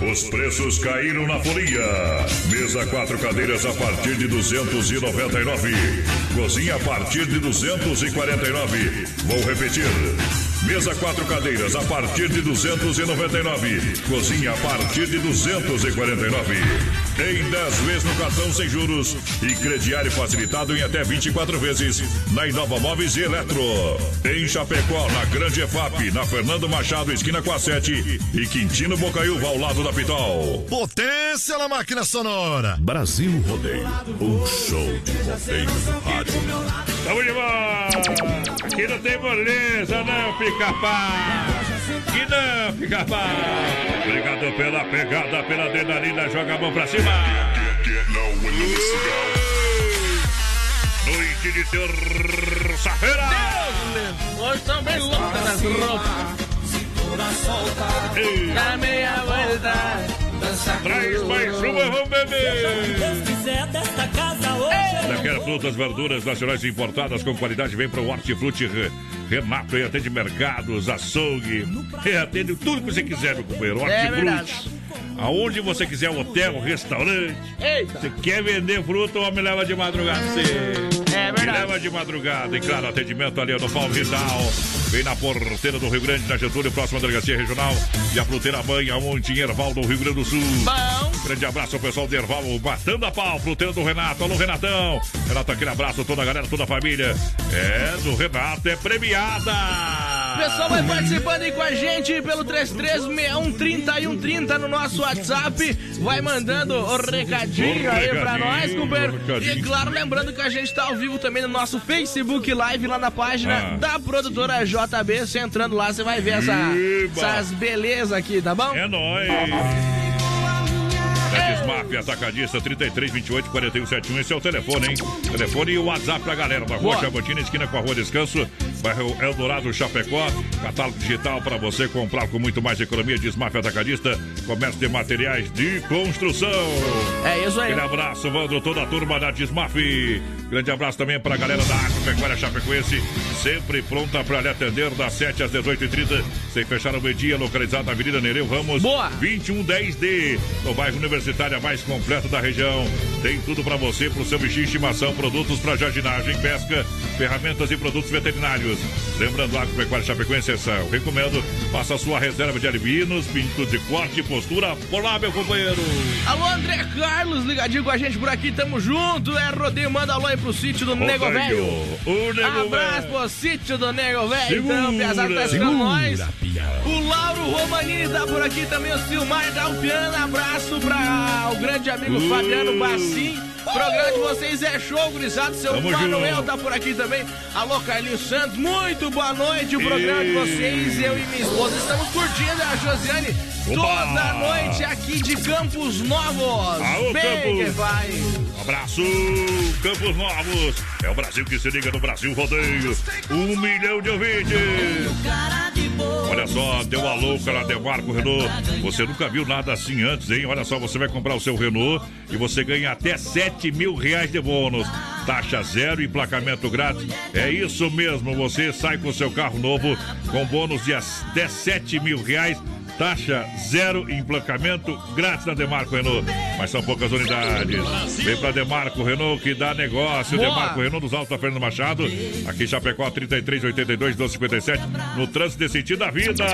Speaker 2: Os preços caíram na folia. Mesa quatro cadeiras a partir de 299. Cozinha a partir de 249. Vou repetir. Mesa quatro cadeiras a partir de 299. Cozinha a partir de 249. Em 10 vezes no cartão sem juros e crediário facilitado em até 24 vezes na Inova Móveis e Eletro. Em Chapecó, na Grande EFAP, na Fernando Machado, esquina com a 7 e Quintino Bocaiúva ao lado da Pitol.
Speaker 6: Potência na máquina sonora.
Speaker 1: Brasil Rodeio. Um show de rodeio rádio.
Speaker 2: Tamo de volta! Aqui não tem moleza, não, pica-pá! Que não, pica-pá! Obrigado pela pegada, pela adrenalina, joga a mão pra cima! Noite de terça-feira!
Speaker 5: Hoje estão bem loucas as roupas. Dá meia volta.
Speaker 2: Traz mais uma, vamos beber! Daquela frutas, verduras nacionais importadas com qualidade, vem para o Hortifruti Re- Renato e atende mercados, açougue, e atende tudo que você quiser, meu companheiro.
Speaker 5: É
Speaker 2: Hortifruti. Aonde você quiser, hotel, restaurante.
Speaker 5: Eita.
Speaker 2: Você quer vender fruta, o homem leva de madrugada. Você
Speaker 5: É verdade.
Speaker 2: leva de madrugada. E claro, atendimento ali no Palmital. Vem na porteira do Rio Grande, na Getúlio, próxima delegacia regional. E a fruteira mãe, aonde em Erval, do Rio Grande do Sul.
Speaker 5: Bom.
Speaker 2: Grande abraço ao pessoal de Erval, batando a pau, fruteiro do Renato. Alô, Renatão. Renato, aquele abraço, toda a galera, toda a família. É, do Renato, é premiada.
Speaker 5: O pessoal vai participando aí com a gente pelo 336130 e 130 no nosso WhatsApp. Vai mandando o recadinho
Speaker 2: O
Speaker 5: aí pra
Speaker 2: recadinho,
Speaker 5: nós, companheiro.
Speaker 2: recadinho.
Speaker 5: E claro, lembrando que a gente tá ao vivo também no nosso Facebook Live, lá na página
Speaker 2: Ah.
Speaker 5: da produtora JB. Você entrando lá, você vai ver essa, essas belezas aqui, tá bom?
Speaker 2: É nóis. É Desmaf, atacadista 33 28 41 71. Esse é o telefone, hein? Telefone e o WhatsApp pra galera da Rua. Chavantina, esquina com a Rua Descanso, bairro Eldorado, Chapecó. Catálogo digital para você comprar com muito mais economia. Desmaf Atacadista, comércio de materiais de construção.
Speaker 5: É isso aí.
Speaker 2: Aquele abraço, Vandro, toda a turma da Desmaf. Grande abraço também para a galera da Agropecuária Chapecoense, sempre pronta para lhe atender das 7 às 18h30, sem fechar o meio-dia, localizado na Avenida Nereu Ramos,
Speaker 5: Boa.
Speaker 2: 2110D, no bairro Universitária mais completo da região. Tem tudo para você, para o seu bichinho de estimação, produtos para jardinagem, pesca, ferramentas e produtos veterinários. Lembrando, a Agropecuária Chapecoense, essa eu recomendo, faça sua reserva de albinos, pinto de corte e postura. Por lá, meu companheiro.
Speaker 5: Alô, André Carlos, ligadinho com a gente por aqui, tamo junto. É rodeio, manda alô aí pro sítio do Nego Velho.
Speaker 2: o Nego
Speaker 5: Abraço pro sítio do Nego Velho. Então, pesado tá escutando
Speaker 2: segura,
Speaker 5: nós. O Lauro Romanini tá por aqui também, o Silmar Dalpiano. Abraço pra o grande amigo
Speaker 2: Uh.
Speaker 5: Fabiano Bassim. O programa de vocês é show, gurizado. Seu
Speaker 2: Tamo
Speaker 5: Manuel
Speaker 2: junto.
Speaker 5: tá por aqui também. Alô, Carlinhos Santos, muito boa noite. O programa de
Speaker 2: E-
Speaker 5: vocês, eu e minha esposa, estamos curtindo a Josiane
Speaker 2: Oba!
Speaker 5: toda noite aqui de Campos Novos.
Speaker 2: Aô,
Speaker 5: Bem
Speaker 2: Campos.
Speaker 5: que vai.
Speaker 2: Abraço, Campos Novos. É o Brasil que se liga no Brasil Rodeio. Um milhão de ouvintes. Olha só, deu a louca na Demarco Renault. Você nunca viu nada assim antes, hein? Olha só, você vai comprar o seu Renault e você ganha até 7 mil reais de bônus. Taxa zero, emplacamento grátis. É isso mesmo, você sai com o seu carro novo com bônus de até 7 mil reais. Taxa zero, emplacamento grátis na Demarco Renault. Mas são poucas unidades. Vem pra Demarco Renault que dá negócio.
Speaker 5: Boa.
Speaker 2: Demarco Renault dos Altos da Fernando Machado. Aqui em Chapecó, 33, 82, 1257. No trânsito desse sentido da vida.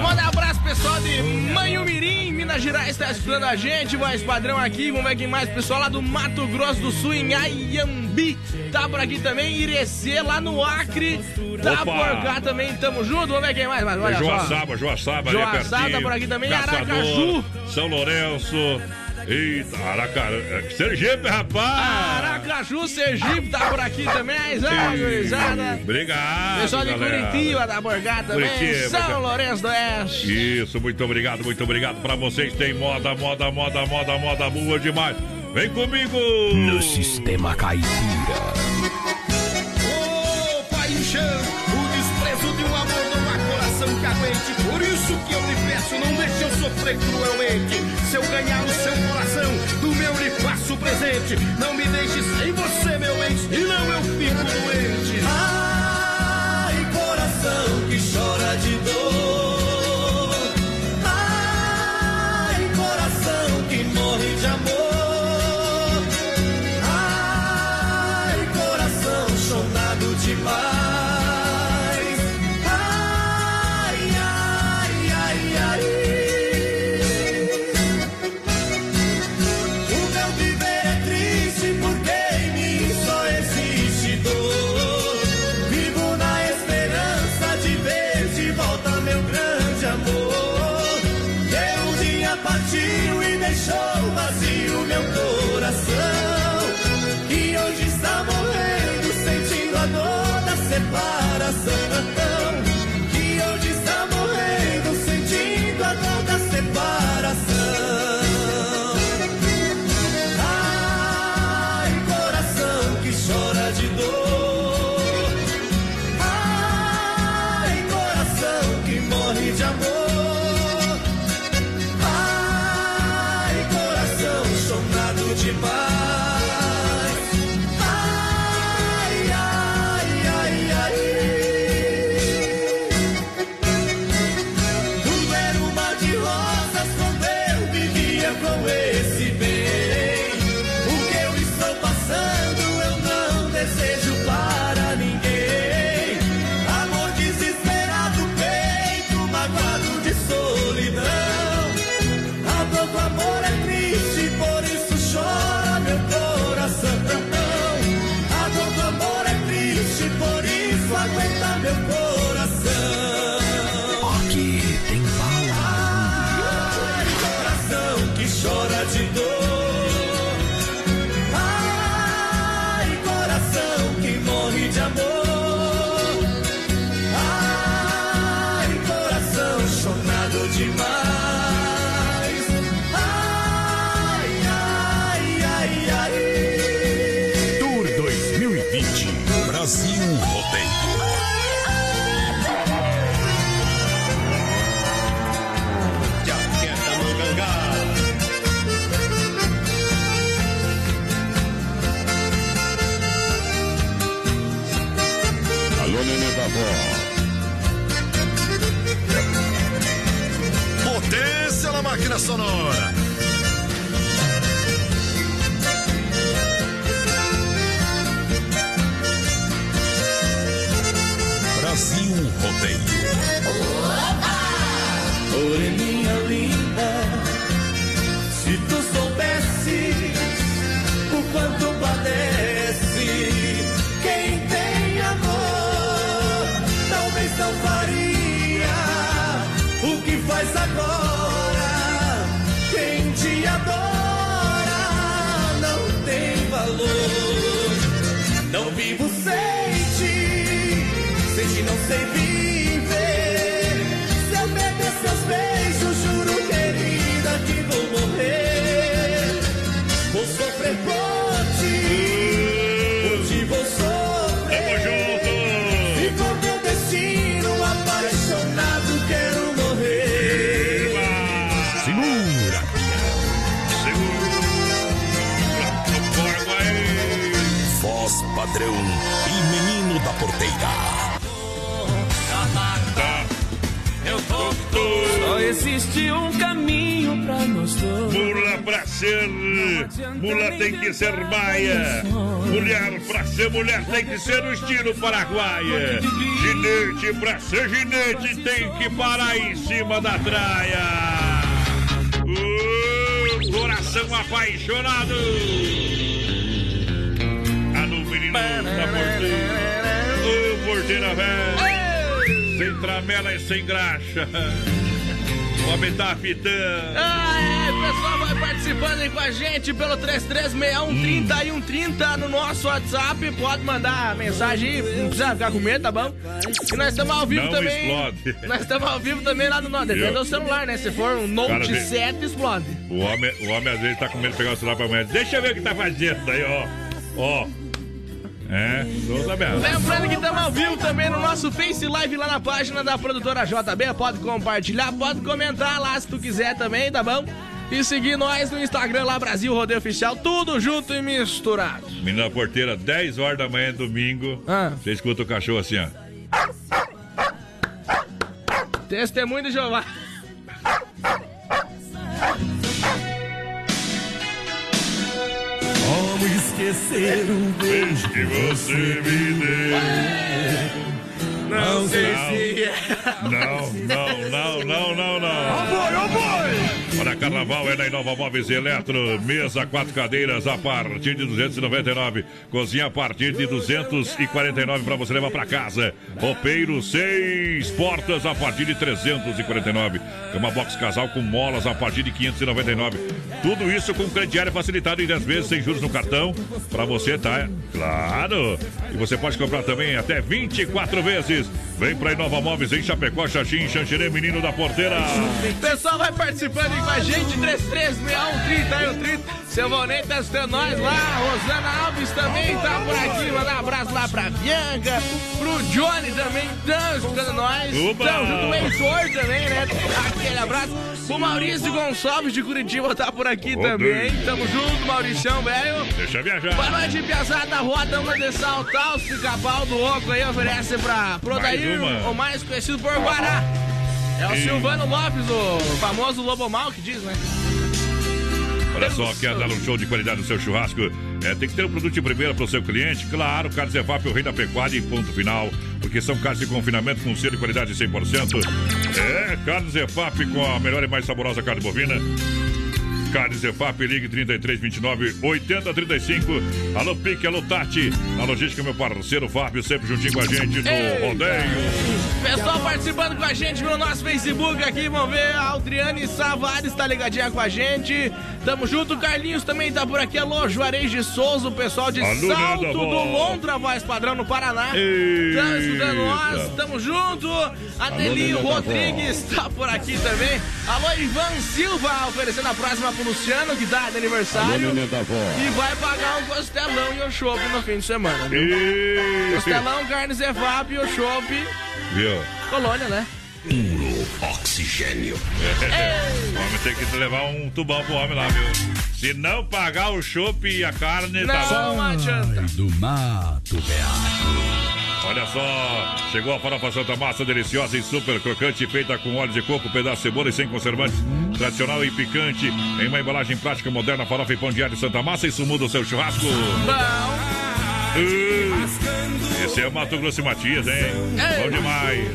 Speaker 5: Manda um abraço, pessoal de Manhumirim, Minas Gerais, tá escutando a gente, voz padrão aqui. Vamos ver quem mais, pessoal lá do Mato Grosso do Sul, em Ayambi. Tá por aqui também, Irecê, lá no Acre. Tá
Speaker 2: Opa!
Speaker 5: por cá também, tamo junto. Vamos ver quem mais, mas olha só.
Speaker 2: Joaçaba, Joaçaba, ali é
Speaker 5: Joaçaba
Speaker 2: pertinho.
Speaker 5: Tá por aqui também,
Speaker 2: Caçador,
Speaker 5: Aracaju.
Speaker 2: São Lourenço. Eita, Aracara... Sergipe, rapaz!
Speaker 5: Aracaju, Sergipe, tá por aqui também. Aí, gurizada.
Speaker 2: Obrigado,
Speaker 5: Pessoal de
Speaker 2: galera.
Speaker 5: Curitiba, por cá também.
Speaker 2: Curitiba,
Speaker 5: São. Lourenço do Oeste.
Speaker 2: Isso, muito obrigado, muito obrigado pra vocês. Tem moda, moda, moda, moda, moda boa demais. Vem comigo!
Speaker 3: No sistema caipira.
Speaker 13: Ô, paixão, o desprezo de um amor coração que aguente. Por isso que eu lhe peço, não deixe eu sofrer cruelmente. Se eu ganhar o seu coração, do meu lhe faço presente. Não me deixe sem você, meu bem, senão eu fico doente. Ai, coração que chora de dor. Ai, coração que morre de amor. believe that. Sem ti
Speaker 2: ser, mula tem que ser baia. Mulher pra ser mulher tem que ser no estilo paraguaia. Ginete pra ser ginete tem que parar em cima da traia. Uh, coração apaixonado. A menino da porteira. Ô, porteira velha. Sem tramela e sem graxa. O homem tá fitando.
Speaker 5: Pessoal vai participando aí com a gente pelo 336130 e 130 no nosso WhatsApp. Pode mandar mensagem aí, não precisa ficar com medo, tá bom? E nós estamos ao vivo
Speaker 2: Não
Speaker 5: também.
Speaker 2: explode. [laughs]
Speaker 5: Nós estamos ao vivo também lá no nosso. Depende do celular, né? Se for um Note
Speaker 2: Cara, vê-
Speaker 5: 7, explode.
Speaker 2: O homem, o homem às vezes tá com medo de pegar o celular pra mulher. Deixa eu ver o que tá fazendo aí, ó. Ó. É, tô sabendo.
Speaker 5: Lembrando que estamos ao vivo também no nosso Face Live lá na página da produtora JB. Pode compartilhar, pode comentar lá se tu quiser também, tá bom? E seguir nós no Instagram lá, Brasil Rodeio Oficial, tudo junto e misturado.
Speaker 2: Menina porteira, 10 horas da manhã, domingo.
Speaker 5: Ah.
Speaker 2: Você escuta o cachorro assim, ó.
Speaker 5: Testemunho de Jeová.
Speaker 13: Como esquecer um beijo
Speaker 2: que você me deu?
Speaker 13: Não sei
Speaker 5: se é.
Speaker 2: Não, não, não, não, não, não. Olha, carnaval é na Inova Móveis Eletro. Mesa, quatro cadeiras a partir de 299. Cozinha a partir de 249 para você levar para casa. Roupeiro, seis portas a partir de 349. Cama box casal com molas a partir de 599. Tudo isso com crediário facilitado em 10 vezes sem juros no cartão. Para você, tá? Claro! E você pode comprar também até 24 vezes. Vem pra Inova Móveis em Chapecó, Xaxim, Xanxerê, Menino da Porteira.
Speaker 5: Pessoal, vai participando com a gente, 336130 e o 30. Seu Vonei tá escutando nós lá, Rosana Alves também tá por aqui. Mandar um abraço lá pra Bianca, pro Johnny também, tão escutando nós. Tamo junto, o Heitor também, né? Aquele abraço. O Maurício Gonçalves de Curitiba tá por aqui também. Tamo junto, Mauricião, velho.
Speaker 2: Deixa viajar.
Speaker 5: Boa noite, Piazada, roda uma de os pica-pau do Oco aí oferece pra Prodair, o mais conhecido por Guará. É o Silvano Lopes, o famoso Lobo Mal que diz, né?
Speaker 2: Olha só, quer dar um show de qualidade no seu churrasco? É, tem que ter um produto de primeira para o seu cliente. Claro, Carnes Evap, o rei da pecuária e ponto final. Porque são carnes de confinamento com selo de qualidade 100%. É, Carnes Evap com a melhor e mais saborosa carne bovina. Carnes Efap, ligue 33 29 80 35. Alô Pique, alô Tati. Na logística, meu parceiro Fábio, sempre juntinho com a gente no
Speaker 5: Ei.
Speaker 2: rodeio.
Speaker 5: Pessoal participando com a gente no nosso Facebook aqui, vamos ver. A Aldriane Savares tá ligadinha com a gente. Tamo junto, Carlinhos também tá por aqui. Alô, Juarez de Souza, o pessoal de
Speaker 2: Alô,
Speaker 5: Salto do. Londra, voz padrão no Paraná. Tá escutando nós, tamo junto. Adelinho
Speaker 2: Nanda, vó.
Speaker 5: Rodrigues tá por aqui também. Alô, Ivan Silva, oferecendo a próxima pro Luciano, que tá de aniversário. E vai pagar um costelão e um chopp no fim de semana. Viu?
Speaker 2: E...
Speaker 5: Costelão, carnes é FAP e o chopp.
Speaker 2: Viu?
Speaker 5: Colônia, né?
Speaker 1: Puro oxigênio. [laughs]
Speaker 2: É. O homem tem que levar um tubão pro homem lá, viu? Se não pagar o chopp e a carne, tá
Speaker 5: Não
Speaker 2: bom.
Speaker 5: adianta.
Speaker 3: Do mato, Beato.
Speaker 2: Olha só, chegou a farofa Santa Massa, deliciosa e super crocante, feita com óleo de coco, pedaço de cebola e sem conservantes. Tradicional e picante, em uma embalagem prática moderna, farofa e pão de alho Santa Massa, isso muda o seu churrasco. Uh, esse é o Mato Grosso e Matias, hein? Bom demais.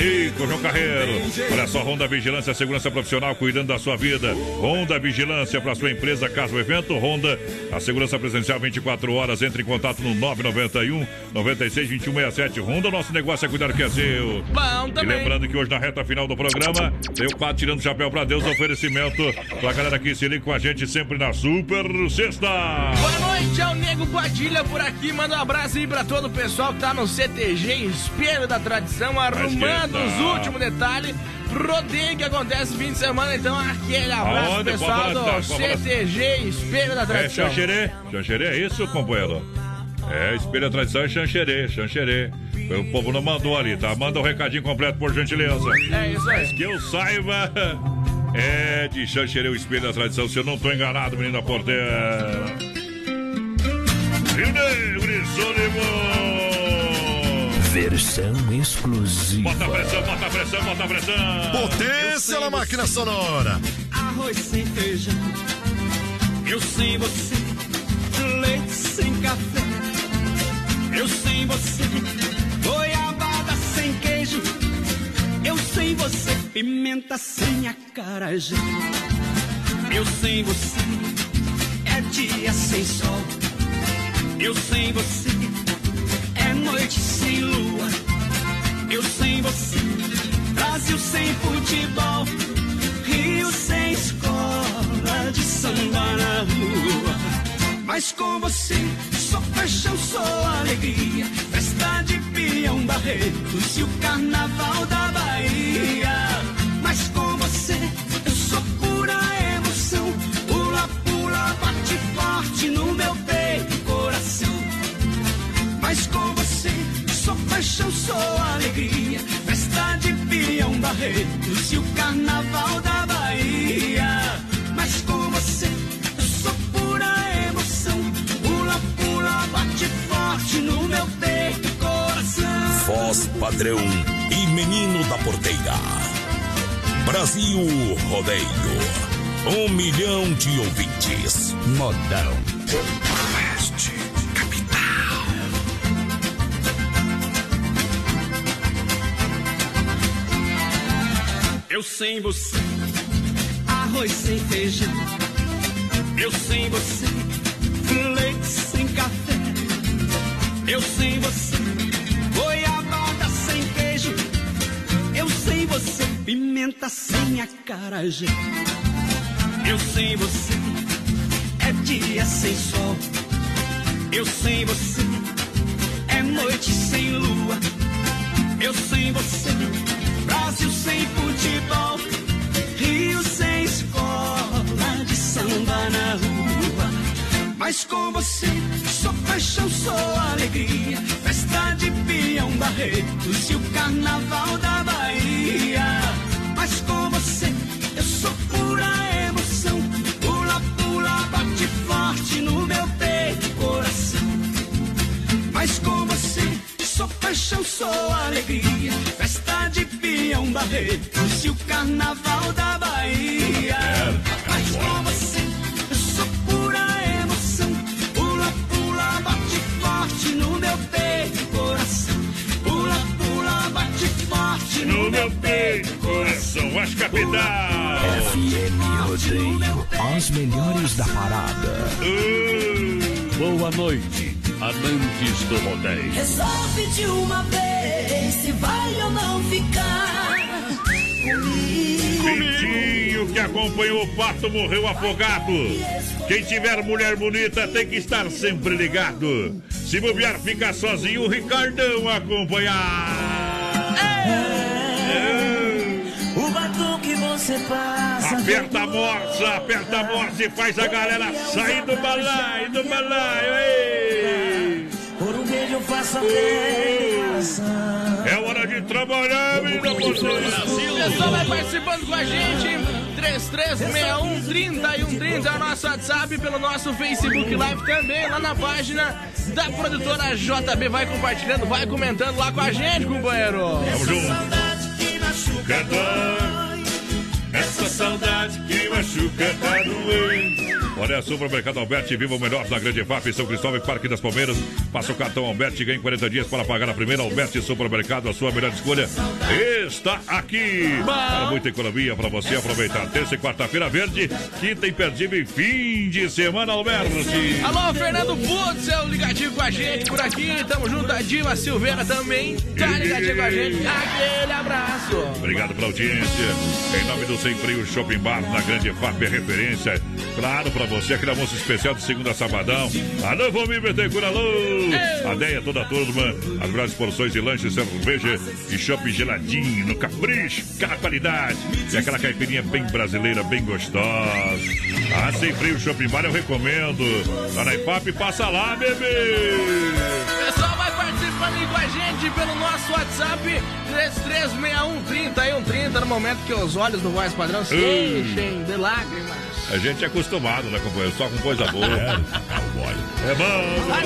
Speaker 2: E João Carreiro. Olha só, Honda Vigilância, segurança profissional cuidando da sua vida. Honda Vigilância para sua empresa, casa ou evento. Honda, a segurança presencial 24 horas. Entre em contato no 991 96 2167. Honda, nosso negócio é cuidar que é seu.
Speaker 5: Bom,
Speaker 2: E lembrando que hoje na reta final do programa, tem o quadro Tirando o Chapéu pra Deus, oferecimento pra galera que se liga com a gente sempre na Super Sexta.
Speaker 5: Boa noite, é o Nego Padilha por aqui. Manda um abraço aí pra todo o pessoal que tá no CTG Espelho da Tradição, arrumando os últimos detalhes. Rodeio que acontece fim de semana, então aquele abraço
Speaker 2: Aonde?
Speaker 5: pessoal do CTG Espelho da
Speaker 2: É
Speaker 5: Tradição.
Speaker 2: Xanxerê. Xanxerê é isso, companheiro? É, espelho a tradição é Xanxerê, Xanxerê. O povo não mandou ali, tá? Manda o recadinho completo, por gentileza.
Speaker 5: É isso aí.
Speaker 2: Mas que eu saiba, é de Xanxerê o espelho da tradição, se eu não tô enganado, menina porteira. Rio Negro e Solimão.
Speaker 17: Versão exclusiva.
Speaker 2: Bota pressão, bota pressão, bota pressão.
Speaker 6: Potência na máquina sonora.
Speaker 14: Arroz sem feijão, eu sem você. Leite sem café, eu sem você. Goiabada sem queijo, eu sem você. Pimenta sem acarajé, eu sem você. É dia sem sol, eu sem você. É noite sem lua, eu sem você. Brasil sem futebol. Rio sem escola de samba na rua. Mas com você, sou paixão, sou alegria. Festa de peão Barretos e o carnaval da Bahia. Mas com você, eu sou pura emoção. Pula, pula, bate forte no meu. Mas com você, sou paixão, sou alegria. Festa de peão Barretos e o carnaval da Bahia. Mas com você, eu sou pura emoção. Pula, pula, bate forte no meu peito e coração.
Speaker 1: Voz padrão e menino da porteira. Brasil Rodeio. Um milhão de ouvintes.
Speaker 3: Modão.
Speaker 14: Eu sem você, arroz sem feijão. Eu sem você, leite sem café. Eu sem você, goiabada sem queijo. Eu sem você, pimenta sem acarajé. Eu sem você, é dia sem sol. Eu sem você, é noite sem lua. Eu sem você, Brasil sem futebol, Rio sem escola de samba na rua. Mas com você, sou paixão, sou alegria. Festa de peão Barretos e o carnaval da Bahia. Mas com você, eu sou pura sou alegria. Festa de peão Barretos e o carnaval da Bahia. Mas com você, eu sou pura emoção. Pula, pula, bate forte no meu peito e coração. Pula, pula, bate forte
Speaker 2: No meu peito, coração, Vasco Capital.
Speaker 3: FM Rodeio. As melhores da parada.
Speaker 15: Boa noite, amantes do rodeio.
Speaker 18: Resolve de uma vez se vai ou não ficar comigo.
Speaker 2: Que acompanhou o pato morreu afogado. Quem tiver mulher bonita tem que estar sempre ligado. Se bobear, fica sozinho, o Ricardão acompanhar.
Speaker 18: O batom que você passa.
Speaker 2: Aperta a morsa, aperta a morsa e faz a galera sair do balaio, do balaio. ei.
Speaker 18: Por um beijo eu faço a
Speaker 2: É hora de trabalhar, menina porteira.
Speaker 5: O pessoal vai participando com a gente. 3361 3130 é o nosso WhatsApp, pelo nosso Facebook Live também, lá na página da produtora JB. Vai compartilhando, vai comentando lá com a gente, companheiro.
Speaker 2: Vamos junto. Que dói, essa saudade que machuca tá doendo. Olha, Supermercado Alberti, viva o melhor na Grande FAP, São Cristóvão e Parque das Palmeiras. Passa o cartão Alberti, ganhe 40 dias para pagar a primeira. Alberti Supermercado, a sua melhor escolha está aqui. Para muita economia para você aproveitar. Terça e quarta-feira verde, quinta imperdível e fim de semana, Alberti.
Speaker 5: Alô, Fernando Putzel, ligadinho com a gente por aqui. Tamo junto, a Diva Silveira também tá ligadinho com a gente. Aquele abraço.
Speaker 2: Obrigado pela audiência. Em nome do Sem Frio Shopping Bar, na Grande FAP, é referência. Claro, para você, aquele almoço especial de segunda a sabadão. Alô, Vomir Betecura, alô! A Deia, toda a turma, as melhores porções de lanche, cerveja e shopping geladinho, no capricho, qualidade. E aquela caipirinha bem brasileira, bem gostosa. Ah, sem frio, shopping bar eu recomendo. Lá na IPAP, passa lá, bebê!
Speaker 5: Pessoal, vai participando com a gente pelo nosso WhatsApp 3361 no momento que os olhos do voz padrão se enchem de lágrimas.
Speaker 2: A gente é acostumado, né, companheiro? Só com coisa boa. É, é bom.
Speaker 5: A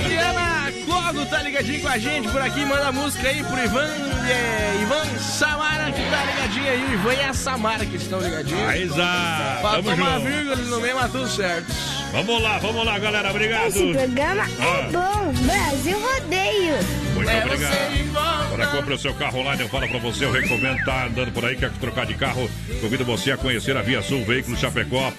Speaker 5: Cogo tá ligadinho com a gente por aqui, manda música aí pro Ivan, é, Ivan Samara que tá ligadinho aí, o Ivan e a Samara que estão ligadinhos.
Speaker 2: Aí, Zá,
Speaker 5: Faltou
Speaker 2: tamo
Speaker 5: uma
Speaker 2: junto.
Speaker 5: vírgula no meio, mas tudo certo.
Speaker 2: Vamos lá, vamos lá, galera. Obrigado.
Speaker 19: Esse programa
Speaker 2: Ah.
Speaker 19: é bom. Brasil Rodeio.
Speaker 2: Muito
Speaker 5: É
Speaker 2: obrigado. Para comprar o seu carro online, eu falo para você, eu recomendo tá andando por aí, quer trocar de carro, convido você a conhecer a Via Sul Veículos Chapecó.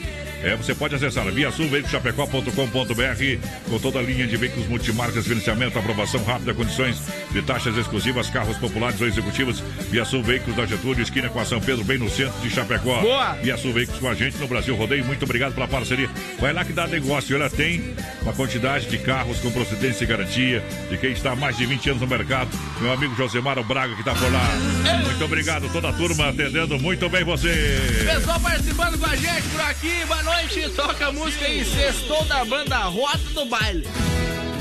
Speaker 2: É, você pode acessar viasulveiculoschapecó.com.br com toda a linha de veículos multimarcas, financiamento, aprovação rápida, condições de taxas exclusivas, carros populares ou executivos. Via Sul Veículos da Getúlio, esquina com a São Pedro, bem no centro de Chapecó.
Speaker 5: Boa!
Speaker 2: Via Sul Veículos com a gente no Brasil Rodeio. Muito obrigado pela parceria. Vai lá que dá negócio. Ela tem uma quantidade de carros com procedência e garantia de quem está há mais de 20 anos no mercado. Meu amigo Josemar Braga que está por lá. Muito obrigado, toda a turma atendendo muito bem você.
Speaker 5: Pessoal participando com a gente por aqui, boa noite. Toca a música aí, sextou da banda Rota do Baile.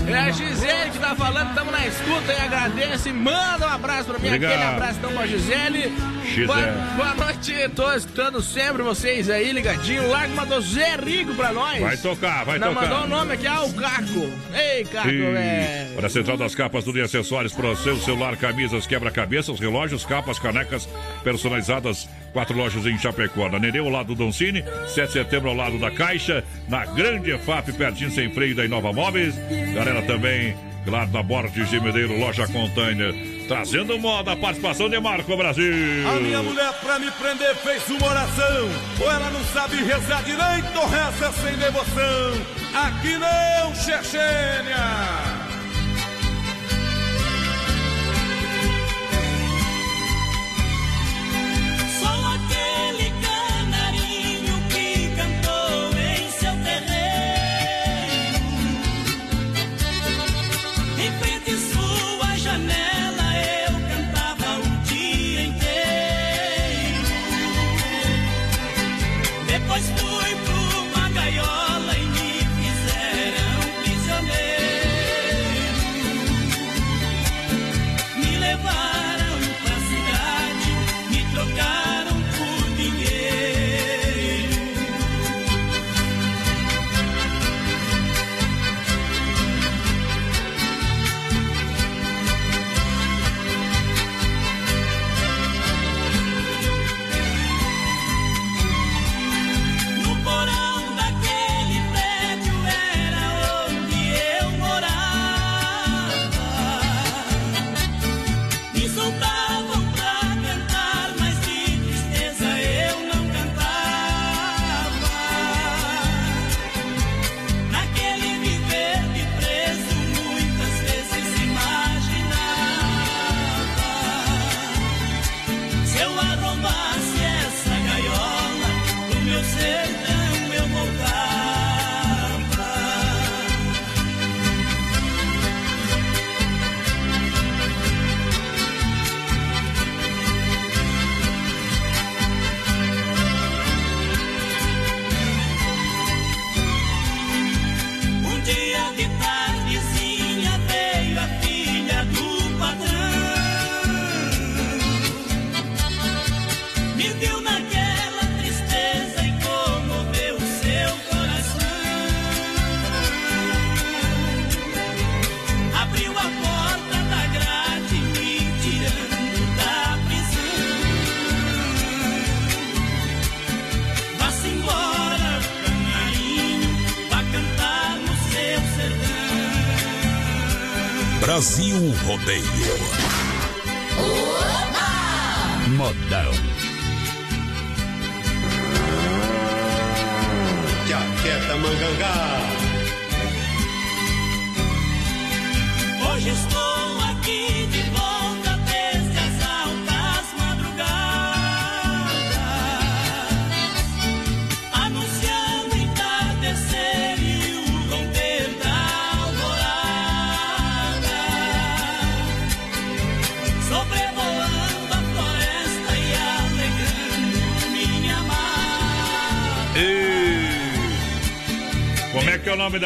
Speaker 5: É a Gisele que tá falando, estamos na escuta e agradece. Manda um abraço pra mim,
Speaker 2: Obrigado.
Speaker 5: aquele abraço então pra Gisele.
Speaker 2: Gisele.
Speaker 5: Boa, boa noite, tô escutando sempre vocês aí ligadinho. Larga mandou Zé Rico pra nós.
Speaker 2: Vai tocar, vai
Speaker 5: Não
Speaker 2: tocar.
Speaker 5: mandou o nome aqui, ah, o Caco. Ei, Caco, velho.
Speaker 2: Para a Central das Capas, tudo e acessórios para o seu celular, camisas, quebra-cabeças, relógios, capas, canecas personalizadas. Quatro lojas em Chapecó. Na Nereu, ao lado do Doncini. 7 de setembro, ao lado da Caixa. Na Grande EFAP, pertinho sem freio da Inova Móveis. Galera também, claro, na Borges de Medeiro, loja Container. Trazendo moda, a participação de Marco Brasil.
Speaker 13: A minha mulher pra me prender fez uma oração. Ou ela não sabe rezar direito ou reza sem devoção. Aqui não, Chechênia!
Speaker 12: Sou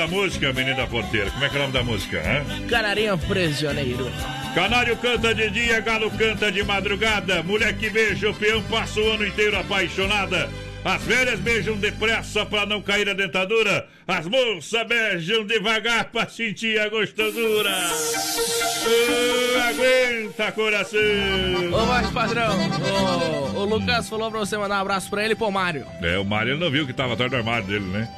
Speaker 12: da
Speaker 2: música, menina porteira? Como é que é o nome da música? Hein?
Speaker 5: Canarinho prisioneiro.
Speaker 2: Canário canta de dia, galo canta de madrugada. Mulher que beija o peão passa o ano inteiro apaixonada. As velhas beijam depressa pra não cair a dentadura. As moças beijam devagar pra sentir a gostosura. Ah, aguenta, coração.
Speaker 5: Ô, mais padrão, o, o Lucas falou pra você mandar um abraço pra ele e pro Mário.
Speaker 2: É, o Mário ele não viu que tava atrás do armário dele, né?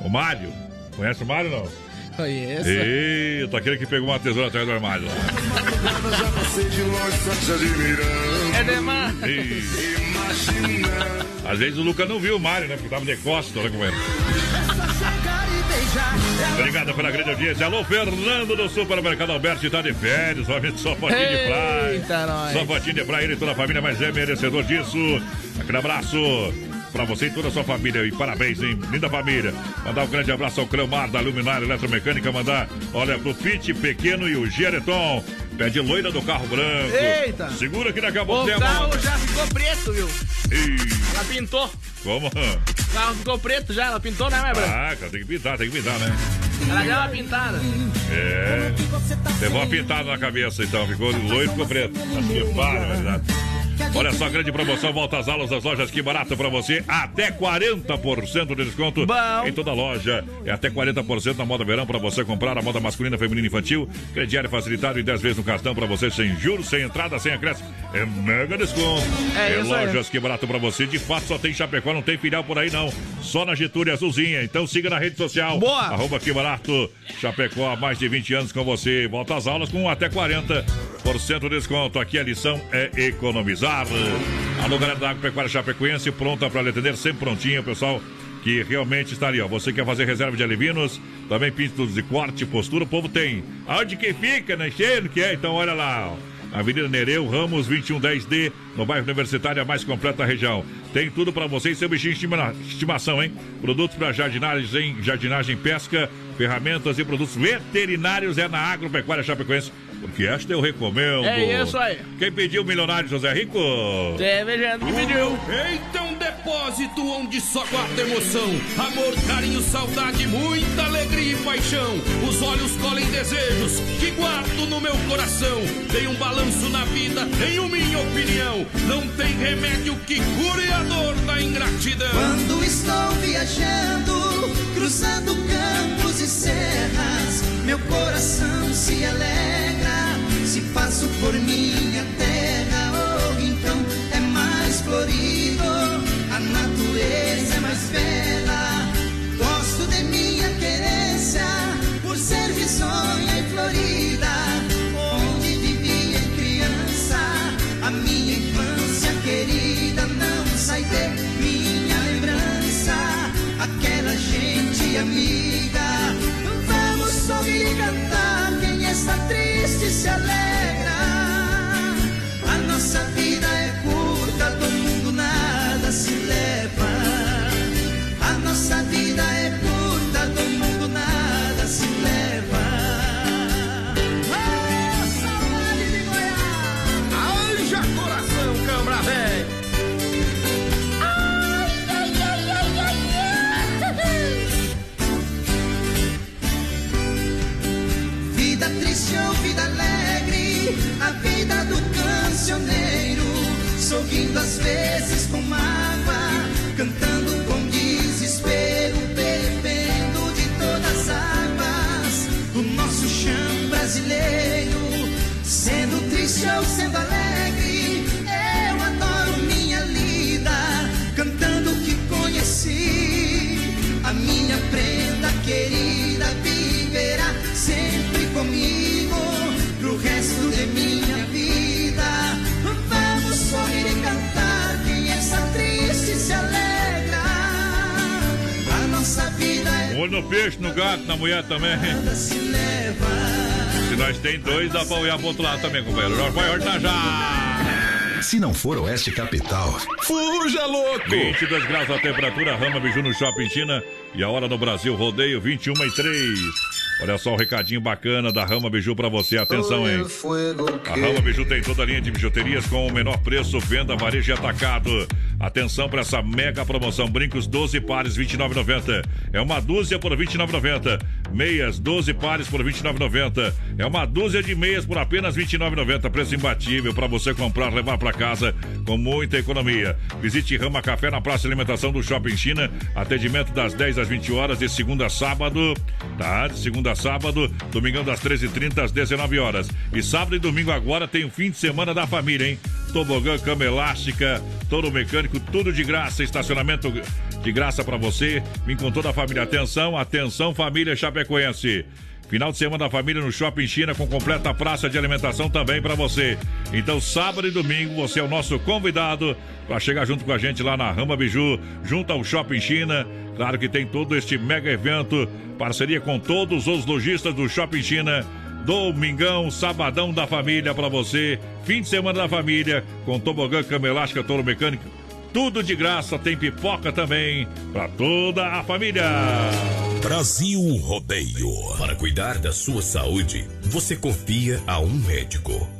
Speaker 2: O Mário. Conhece o Mário, não?
Speaker 5: Conheço.
Speaker 2: Eita, aquele que pegou uma tesoura atrás do armário. lá.
Speaker 5: É demais.
Speaker 2: Às vezes o Lucas não viu o Mário, né? Porque tava de costas, olha como é. Obrigado pela grande audiência. Alô, Fernando do Supermercado Alberti tá de férias, somente só fotinho de praia.
Speaker 5: Eita, nós.
Speaker 2: Só fotinho de praia, ele e toda a família, mas é merecedor disso. Aquele abraço pra você e toda a sua família. E parabéns, hein? Linda família. Mandar um grande abraço ao Cleomar da Luminária Eletromecânica. Mandar, olha, pro Pit Pequeno e o Gereton. Pé de loira do carro branco.
Speaker 5: Eita.
Speaker 2: Segura que daqui a pouco
Speaker 5: O carro já ficou preto, viu? Ela pintou.
Speaker 2: como?
Speaker 5: O carro ficou preto já, ela pintou, né, minha branca?
Speaker 2: Ah, cara, tem que pintar, tem que pintar, né?
Speaker 5: Ela deu uma pintada.
Speaker 2: É. Levou uma pintada na cabeça, então. Ficou loiro, ficou preto. Acho que para, na verdade. Olha só, grande promoção, volta às aulas das lojas Que Barato pra você. Até 40% de desconto em toda loja. É até 40% na moda verão pra você comprar a moda masculina, feminina e infantil. Crediário facilitado e 10 vezes no cartão pra você, sem juros, sem entrada, sem acréscimo. É mega desconto.
Speaker 5: É aí.
Speaker 2: lojas Que Barato pra você. De fato, só tem Chapecó, não tem filial por aí não. Só na Getúlio Azulzinha. Então siga na rede social.
Speaker 5: Boa.
Speaker 2: Arroba Que Barato. Chapecó há mais de 20 anos com você. Volta às aulas com até 40% de desconto. Aqui a lição é economizar. Alô, galera da Agropecuária Chapecoense, pronta para lhe atender, sempre prontinha, pessoal. Que realmente está ó. Você quer fazer reserva de alevinos, também pintos de corte, postura, o povo tem. Aonde que fica, né? Cheio que é, então olha lá, ó. Avenida Nereu, Ramos 2110D, no bairro Universitário, a mais completa região. Tem tudo para você e seu bichinho de estima- estimação, hein? Produtos para jardinagem, jardinagem, pesca, ferramentas e produtos veterinários é na Agropecuária Chapecoense, porque esta eu recomendo.
Speaker 5: É isso aí.
Speaker 2: Quem pediu o milionário José Rico?
Speaker 5: Teve gente que pediu.
Speaker 13: Eita, um depósito onde só guarda emoção. Amor, carinho, saudade, muita alegria e paixão. Os olhos colhem desejos que guardo no meu coração. Tem um balanço na vida, tenho minha opinião. Não tem remédio que cure a dor da ingratidão.
Speaker 12: Quando estou viajando, cruzando campos e serras, meu coração se alegra. Se passo por minha terra, oh, então é mais florido, a natureza é mais bela. Gosto de minha querência, por ser risonha e florida, onde vivia em criança, a minha infância querida não sai de minha lembrança, aquela gente amiga. Está triste se alegra. A nossa vida é curta, do mundo nada se leva.
Speaker 2: Olho no peixe, no gato, na mulher também. Se nós tem dois, dá pra olhar pro outro lado também, companheiro. Jorge Maior tá já.
Speaker 20: Se não for Oeste Capital, fuja louco!
Speaker 2: 22 graus a temperatura, Rama Biju no Shopping China. E a hora no Brasil, rodeio 21 e 3. Olha só o recadinho bacana da Rama Biju pra você. Atenção, hein? A Rama Biju tem toda a linha de bijuterias com o menor preço, venda, varejo e atacado. Atenção para essa mega promoção. Brincos 12 pares, 29,90. É uma dúzia por 29,90. Meias 12 pares por 29,90. É uma dúzia de meias por apenas 29,90. Preço imbatível para você comprar, levar para casa com muita economia. Visite Rama Café na Praça de Alimentação do Shopping China. Atendimento das 10 às 20 horas de segunda a sábado. Tá? De segunda a sábado, domingão das 13h30 às 19 horas. E sábado e domingo agora tem o fim de semana da família, hein? Tobogã, cama elástica, touro mecânico, tudo de graça, estacionamento de graça para você. Vim com toda a família. Atenção, atenção, família Chapecoense. Final de semana da família no Shopping China com completa praça de alimentação também para você. Então, sábado e domingo, você é o nosso convidado para chegar junto com a gente lá na Rama Biju, junto ao Shopping China. Claro que tem todo este mega evento, parceria com todos os lojistas do Shopping China. Domingão, sabadão da família para você. Fim de semana da família, com tobogã, cama elástica, touro mecânico. Tudo de graça, tem pipoca também para toda a família.
Speaker 1: Brasil Rodeio.
Speaker 21: Para cuidar da sua saúde, você confia a um médico.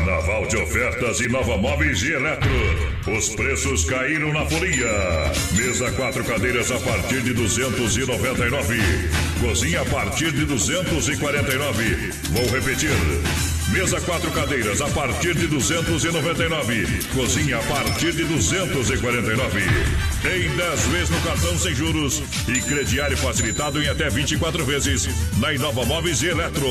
Speaker 2: Carnaval de ofertas e Nova Móveis e Eletro. Os preços caíram na folia. Mesa quatro cadeiras a partir de 299. Cozinha a partir de 249. Vou repetir. Mesa quatro cadeiras a partir de 299. Cozinha a partir de 249. Em 10 vezes no cartão sem juros e crediário facilitado em até 24 vezes na Inova Móveis e Eletro.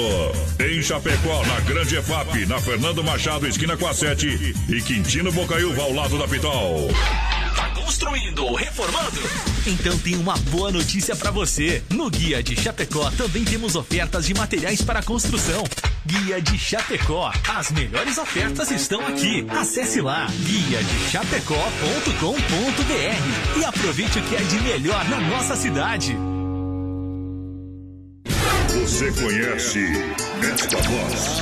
Speaker 2: Em Chapecó, na Grande EFAP, na Fernando Machado, esquina com a 7 e Quintino Bocaiúva ao lado da Pitol.
Speaker 16: Tá construindo ou reformando? Então tem uma boa notícia para você. No Guia de Chapecó também temos ofertas de materiais para construção. Guia de Chapecó. As melhores ofertas estão aqui. Acesse lá guia de chapecó.com.br e aproveite o que é de melhor na nossa cidade.
Speaker 2: Você conhece esta voz?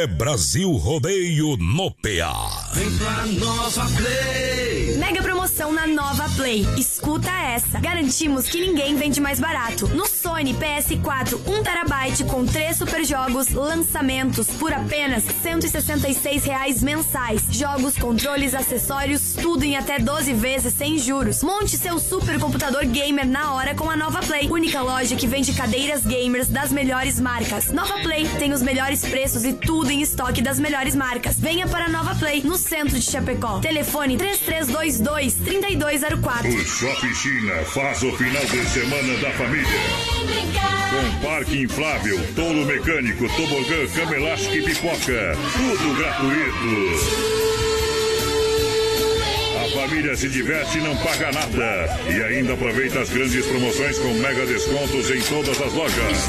Speaker 1: É Brasil Rodeio no PA.
Speaker 22: Vem pra Nova Play.
Speaker 23: Mega promoção na Nova Play. Escuta essa. Garantimos que ninguém vende mais barato. No Sony PS4 1TB com três super jogos, lançamentos por apenas 166 reais mensais. Jogos, controles, acessórios, tudo em até 12 vezes sem juros. Monte seu super computador gamer na hora com a Nova Play. Única loja que vende cadeiras gamers das melhores marcas. Nova Play tem os melhores preços e tudo em estoque das melhores marcas. Venha para a Nova Play, no centro de Chapecó. Telefone 3322-3204.
Speaker 2: O Shopping China faz o final de semana da família. Com parque inflável, touro mecânico, tobogã, cama elástica e pipoca. Tudo gratuito. Família se diverte e não paga nada. E ainda aproveita as grandes promoções com mega descontos em todas as lojas.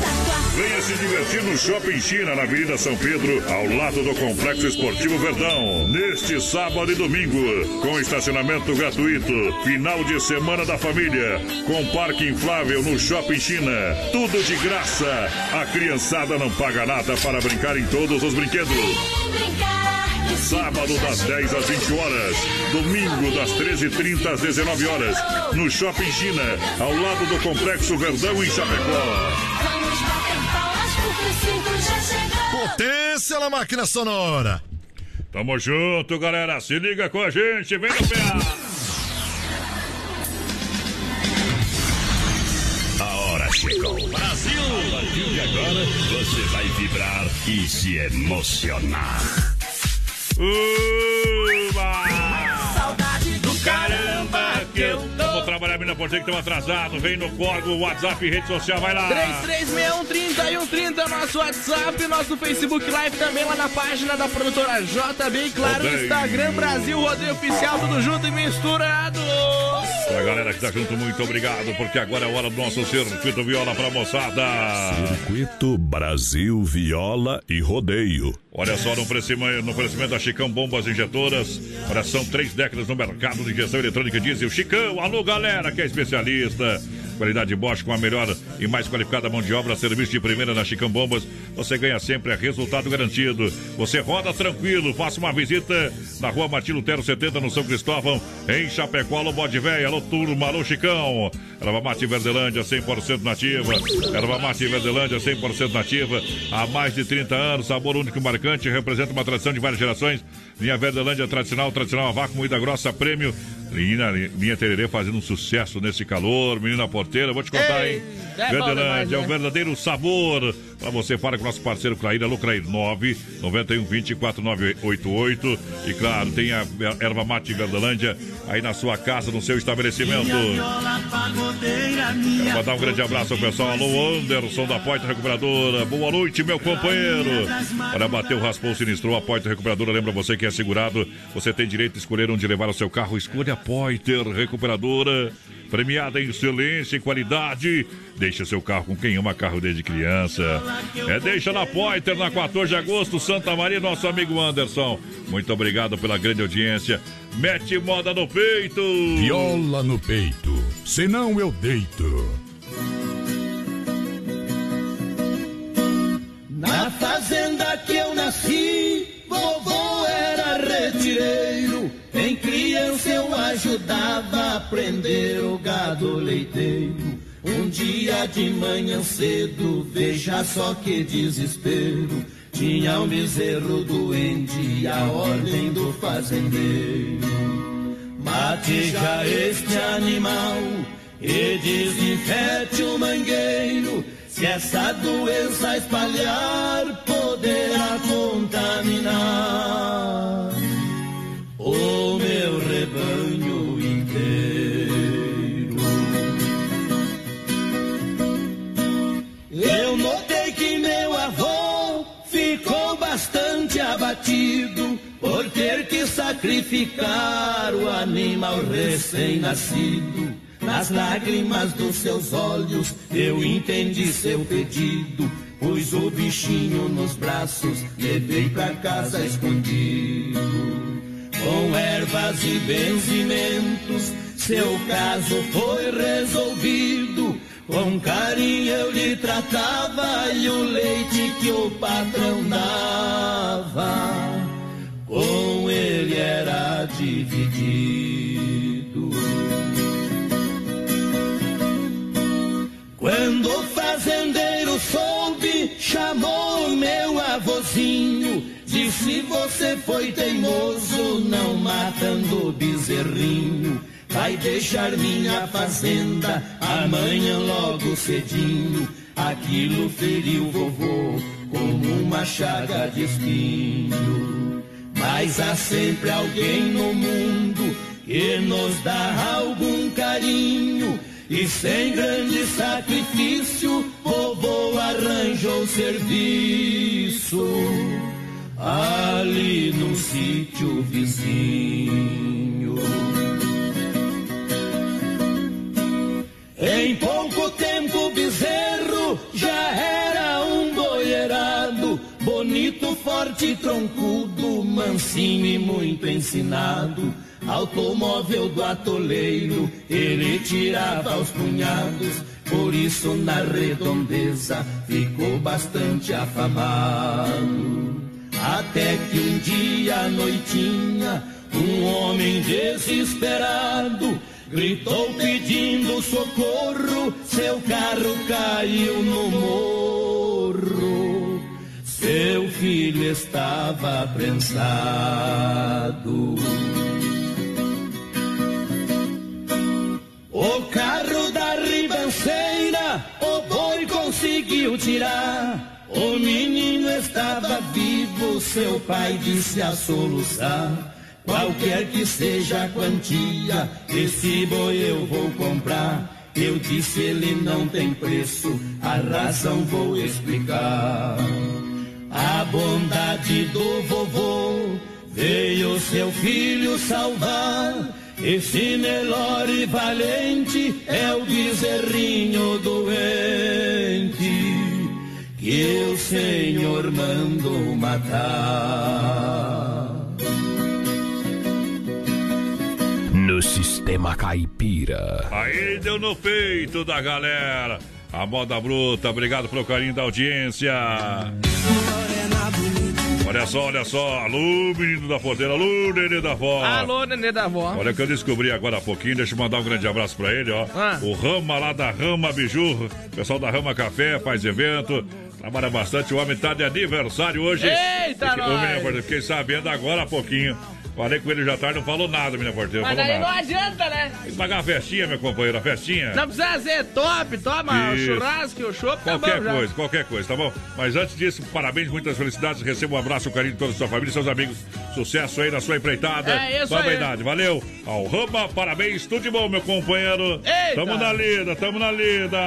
Speaker 2: Venha se divertir no Shopping China, na Avenida São Pedro, ao lado do Complexo Esportivo Verdão. Neste sábado e domingo, com estacionamento gratuito. Final de semana da família, com parque inflável no Shopping China. Tudo de graça. A criançada não paga nada para brincar em todos os brinquedos. Sábado das 10 às 20 horas. Domingo das 13h30 às 19 horas. No Shopping China, ao lado do Complexo Verdão em Chapecó.
Speaker 6: Potência na máquina sonora.
Speaker 2: Tamo junto, galera. Se liga com a gente. Vem no pé.
Speaker 1: A hora chegou. Brasil! A partir de agora, você vai vibrar e se emocionar.
Speaker 2: Uba!
Speaker 18: Saudade do caramba que eu tô.
Speaker 2: Vamos trabalhar, menina porteira que estão atrasado. Vem no código, WhatsApp, rede social, vai lá.
Speaker 5: 3361 nosso WhatsApp, nosso Facebook Live também lá na página da produtora JB e claro, no
Speaker 2: Rodeio.
Speaker 5: Instagram Brasil Rodeio Oficial, tudo junto e misturado.
Speaker 2: Pra galera que tá junto, muito obrigado, porque agora é hora do nosso circuito viola pra moçada.
Speaker 1: Circuito Brasil Viola e Rodeio.
Speaker 2: Olha só, no oferecimento, no oferecimento da Chicão Bombas Injetoras. Olha, são três décadas no mercado de injeção eletrônica diesel. Chicão, alô galera que é especialista. Qualidade Bosch com a melhor e mais qualificada mão de obra, serviço de primeira na Chicão Bombas. Você ganha sempre, é resultado garantido. Você roda tranquilo, faça uma visita na rua Martin Lutero 70, no São Cristóvão, em Chapecó, alô Bode Véia, alô Turma, alô Chicão. Erva Mate Verdelândia, 100% nativa. Erva Mate Verdelândia, 100% nativa. Há mais de 30 anos, sabor único e marcante, representa uma tradição de várias gerações. Linha Verdelândia tradicional, tradicional a vácuo, moída grossa, prêmio. Linha, linha Tererê fazendo um sucesso nesse calor. Menina porteira, vou te contar,
Speaker 5: Ei,
Speaker 2: hein?
Speaker 5: é
Speaker 2: Verdelândia é um
Speaker 5: né?
Speaker 2: verdadeiro sabor. Pra você, fala com o nosso parceiro Clair, alô Clair, 9 91 20 4988. E claro, tem a erva mate Verdelândia aí na sua casa, no seu estabelecimento. Quero mandar um grande abraço ao pessoal. Alô, Anderson da Porta Recuperadora. Boa noite, meu companheiro. Olha, bateu, raspou, sinistrou. A Porta Recuperadora lembra você que é segurado. Você tem direito de escolher onde levar o seu carro. Escolha a Poiter Recuperadora. Premiada em excelência e qualidade. Deixa seu carro com quem ama carro desde criança. É, deixa na Poiter, na 14 de agosto, Santa Maria, nosso amigo Anderson. Muito obrigado pela grande audiência. Mete moda no peito.
Speaker 3: Viola no peito, senão eu deito.
Speaker 13: Na fazenda que eu nasci, vovô era retireiro. Em criança eu ajudava a prender o gado leiteiro. Um dia de manhã cedo, veja só que desespero. Tinha um bezerro doente e a ordem do fazendeiro. Mate já este animal e desinfete o mangueiro. Se essa doença espalhar, poderá contaminar o meu rebanho inteiro. Eu notei que meu avô ficou bastante abatido por ter que sacrificar o animal recém-nascido. Nas lágrimas dos seus olhos eu entendi seu pedido. Pus o bichinho nos braços, levei pra casa escondido. Com ervas e benzimentos, seu caso foi resolvido. Com carinho eu lhe tratava e o leite que o patrão dava, com ele era dividido. Chamou meu avôzinho. Disse: Você foi teimoso, não matando o bezerrinho. Vai deixar minha fazenda amanhã logo cedinho. Aquilo feriu vovô como uma chaga de espinho. Mas há sempre alguém no mundo que nos dá algum carinho. E sem grande sacrifício, vovô arranjou serviço. Ali no sítio vizinho. Em pouco tempo, bezerro já era um boiarado, bonito, forte, troncudo, mansinho e muito ensinado. Automóvel do atoleiro, ele tirava os punhados, por isso na redondeza ficou bastante afamado. Até que um dia à noitinha, um homem desesperado gritou pedindo socorro, seu carro caiu no morro. Seu filho estava prensado. Conseguiu tirar. O menino estava vivo, seu pai disse a soluçar. Qualquer que seja a quantia, esse boi eu vou comprar. Eu disse ele não tem preço, a razão vou explicar. A bondade do vovô veio seu filho salvar. Esse Nelore valente é o bezerrinho doente que o Senhor mandou matar.
Speaker 3: No sistema caipira.
Speaker 2: Aí deu no peito da galera. A moda bruta, obrigado pelo carinho da audiência. Olha só, olha só. Alô, menino da porteira. Alô, nenê da avó.
Speaker 5: Alô, nenê da avó.
Speaker 2: Olha o que eu descobri agora há pouquinho. Deixa eu mandar um grande abraço pra ele, ó.
Speaker 5: Ah.
Speaker 2: O Rama lá da Rama Biju. Pessoal da Rama Café faz evento. Trabalha bastante. O homem tá de aniversário hoje.
Speaker 5: Eita,
Speaker 2: Fiquei,
Speaker 5: nós.
Speaker 2: menina porteira, fiquei sabendo agora há pouquinho. Falei com ele já tarde, não falou nada, menina porteira.
Speaker 5: Mas aí não adianta, né?
Speaker 2: Tem que pagar uma festinha, meu companheiro, a festinha.
Speaker 5: Não precisa ser top, toma o
Speaker 2: Isso.
Speaker 5: churrasco, o chopp, tá
Speaker 2: Qualquer
Speaker 5: bom já.
Speaker 2: coisa, qualquer coisa, tá bom? Mas antes disso, parabéns, muitas felicidades. Receba um abraço, um carinho de toda a sua família e seus amigos. Sucesso aí na sua empreitada.
Speaker 5: É isso aí.
Speaker 2: verdade, valeu. Ao Rama, parabéns, tudo de bom, meu companheiro.
Speaker 5: Eita.
Speaker 2: Tamo na lida, tamo na lida.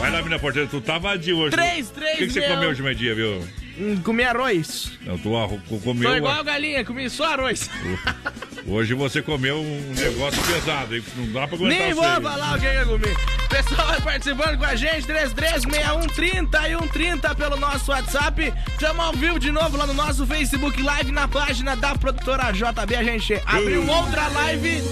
Speaker 2: Vai lá, menina porteira, tu tá vadio hoje.
Speaker 5: Três,
Speaker 2: O
Speaker 5: três,
Speaker 2: que, que você
Speaker 5: meu.
Speaker 2: comeu hoje meio-dia, viu?
Speaker 5: Hum, Comi arroz.
Speaker 2: Não, tu arro- comeu.
Speaker 5: Tô igual a galinha, comi só arroz.
Speaker 2: Hoje você comeu um negócio pesado, hein? Não dá pra aguentar
Speaker 5: Nem vou falar o que eu comi. Pessoal vai participando com a gente, 336130 e 130 pelo nosso WhatsApp. Estamos ao vivo de novo lá no nosso Facebook Live, na página da produtora JB. A gente abriu outra live,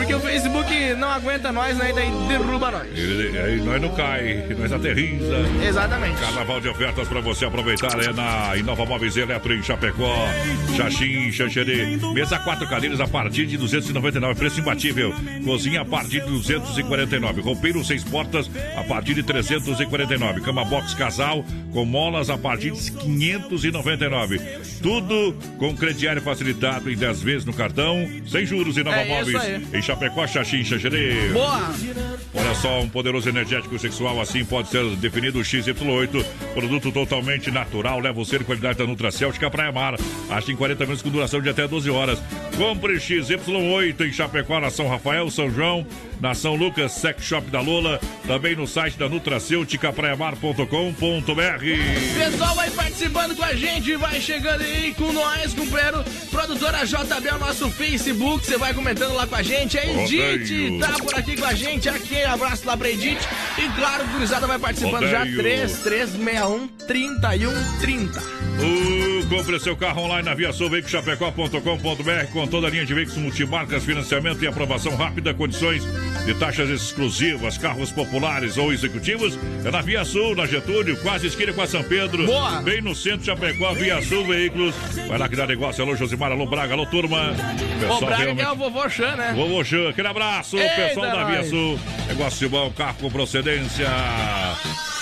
Speaker 5: porque o Facebook não aguenta nós, né? E daí derruba nós.
Speaker 2: Aí nós não cai, nós aterriza.
Speaker 5: Exatamente.
Speaker 2: Carnaval de ofertas para você aproveitar é na Inova Móveis Eletro em Chapecó. Xaxim, Xanxerê. Mesa quatro cadeiras a partir de 299, preço imbatível. Cozinha a partir de 249. Roupeiro seis portas a partir de 349. Cama box casal com molas a partir de 599. Tudo com crediário facilitado em 10 vezes no cartão, sem juros Inova
Speaker 5: É
Speaker 2: Móveis em Chapecó, Xaxim, Xanxerê.
Speaker 5: Boa!
Speaker 2: Olha só, um poderoso energético sexual assim pode ser definido o XY8. Produto totalmente natural, leva o ser qualidade da Nutracêutica Praia Mar. Acha em 40 minutos com duração de até 12 horas. Compre XY8 em Chapecó, na São Rafael, São João, na São Lucas, Sex Shop da Lula. Também no site da Nutracêutica praiamar.com.br.
Speaker 5: Pessoal vai participando com a gente, vai chegando aí com nós, companheiro. Produtora JB é o nosso Facebook, você vai comentando lá com a gente. A Edith
Speaker 2: Rodeio.
Speaker 5: tá por aqui com a gente. Aqui, abraço lá pra Edith. E claro, o Gurizada vai participando já.
Speaker 2: Rodeio.
Speaker 5: 3361 3130.
Speaker 2: Uh, compre seu carro online na viaçãoveicochapecó.com.br com toda a linha de veículos multimarcas, financiamento e aprovação rápida, condições de taxas exclusivas, carros populares ou executivos. É na Via Sul, na Getúlio, quase esquina com a São Pedro.
Speaker 5: Boa.
Speaker 2: Bem no centro de Chapecó, Via Sul Veículos. Vai lá que dá negócio. Alô, Josimar, alô, Braga, alô, turma.
Speaker 5: O Braga que é o vovô Chan, né?
Speaker 2: Vovô Xan, aquele abraço,
Speaker 5: Eita,
Speaker 2: pessoal da Via
Speaker 5: nós.
Speaker 2: Sul. Negócio bom, carro com procedência.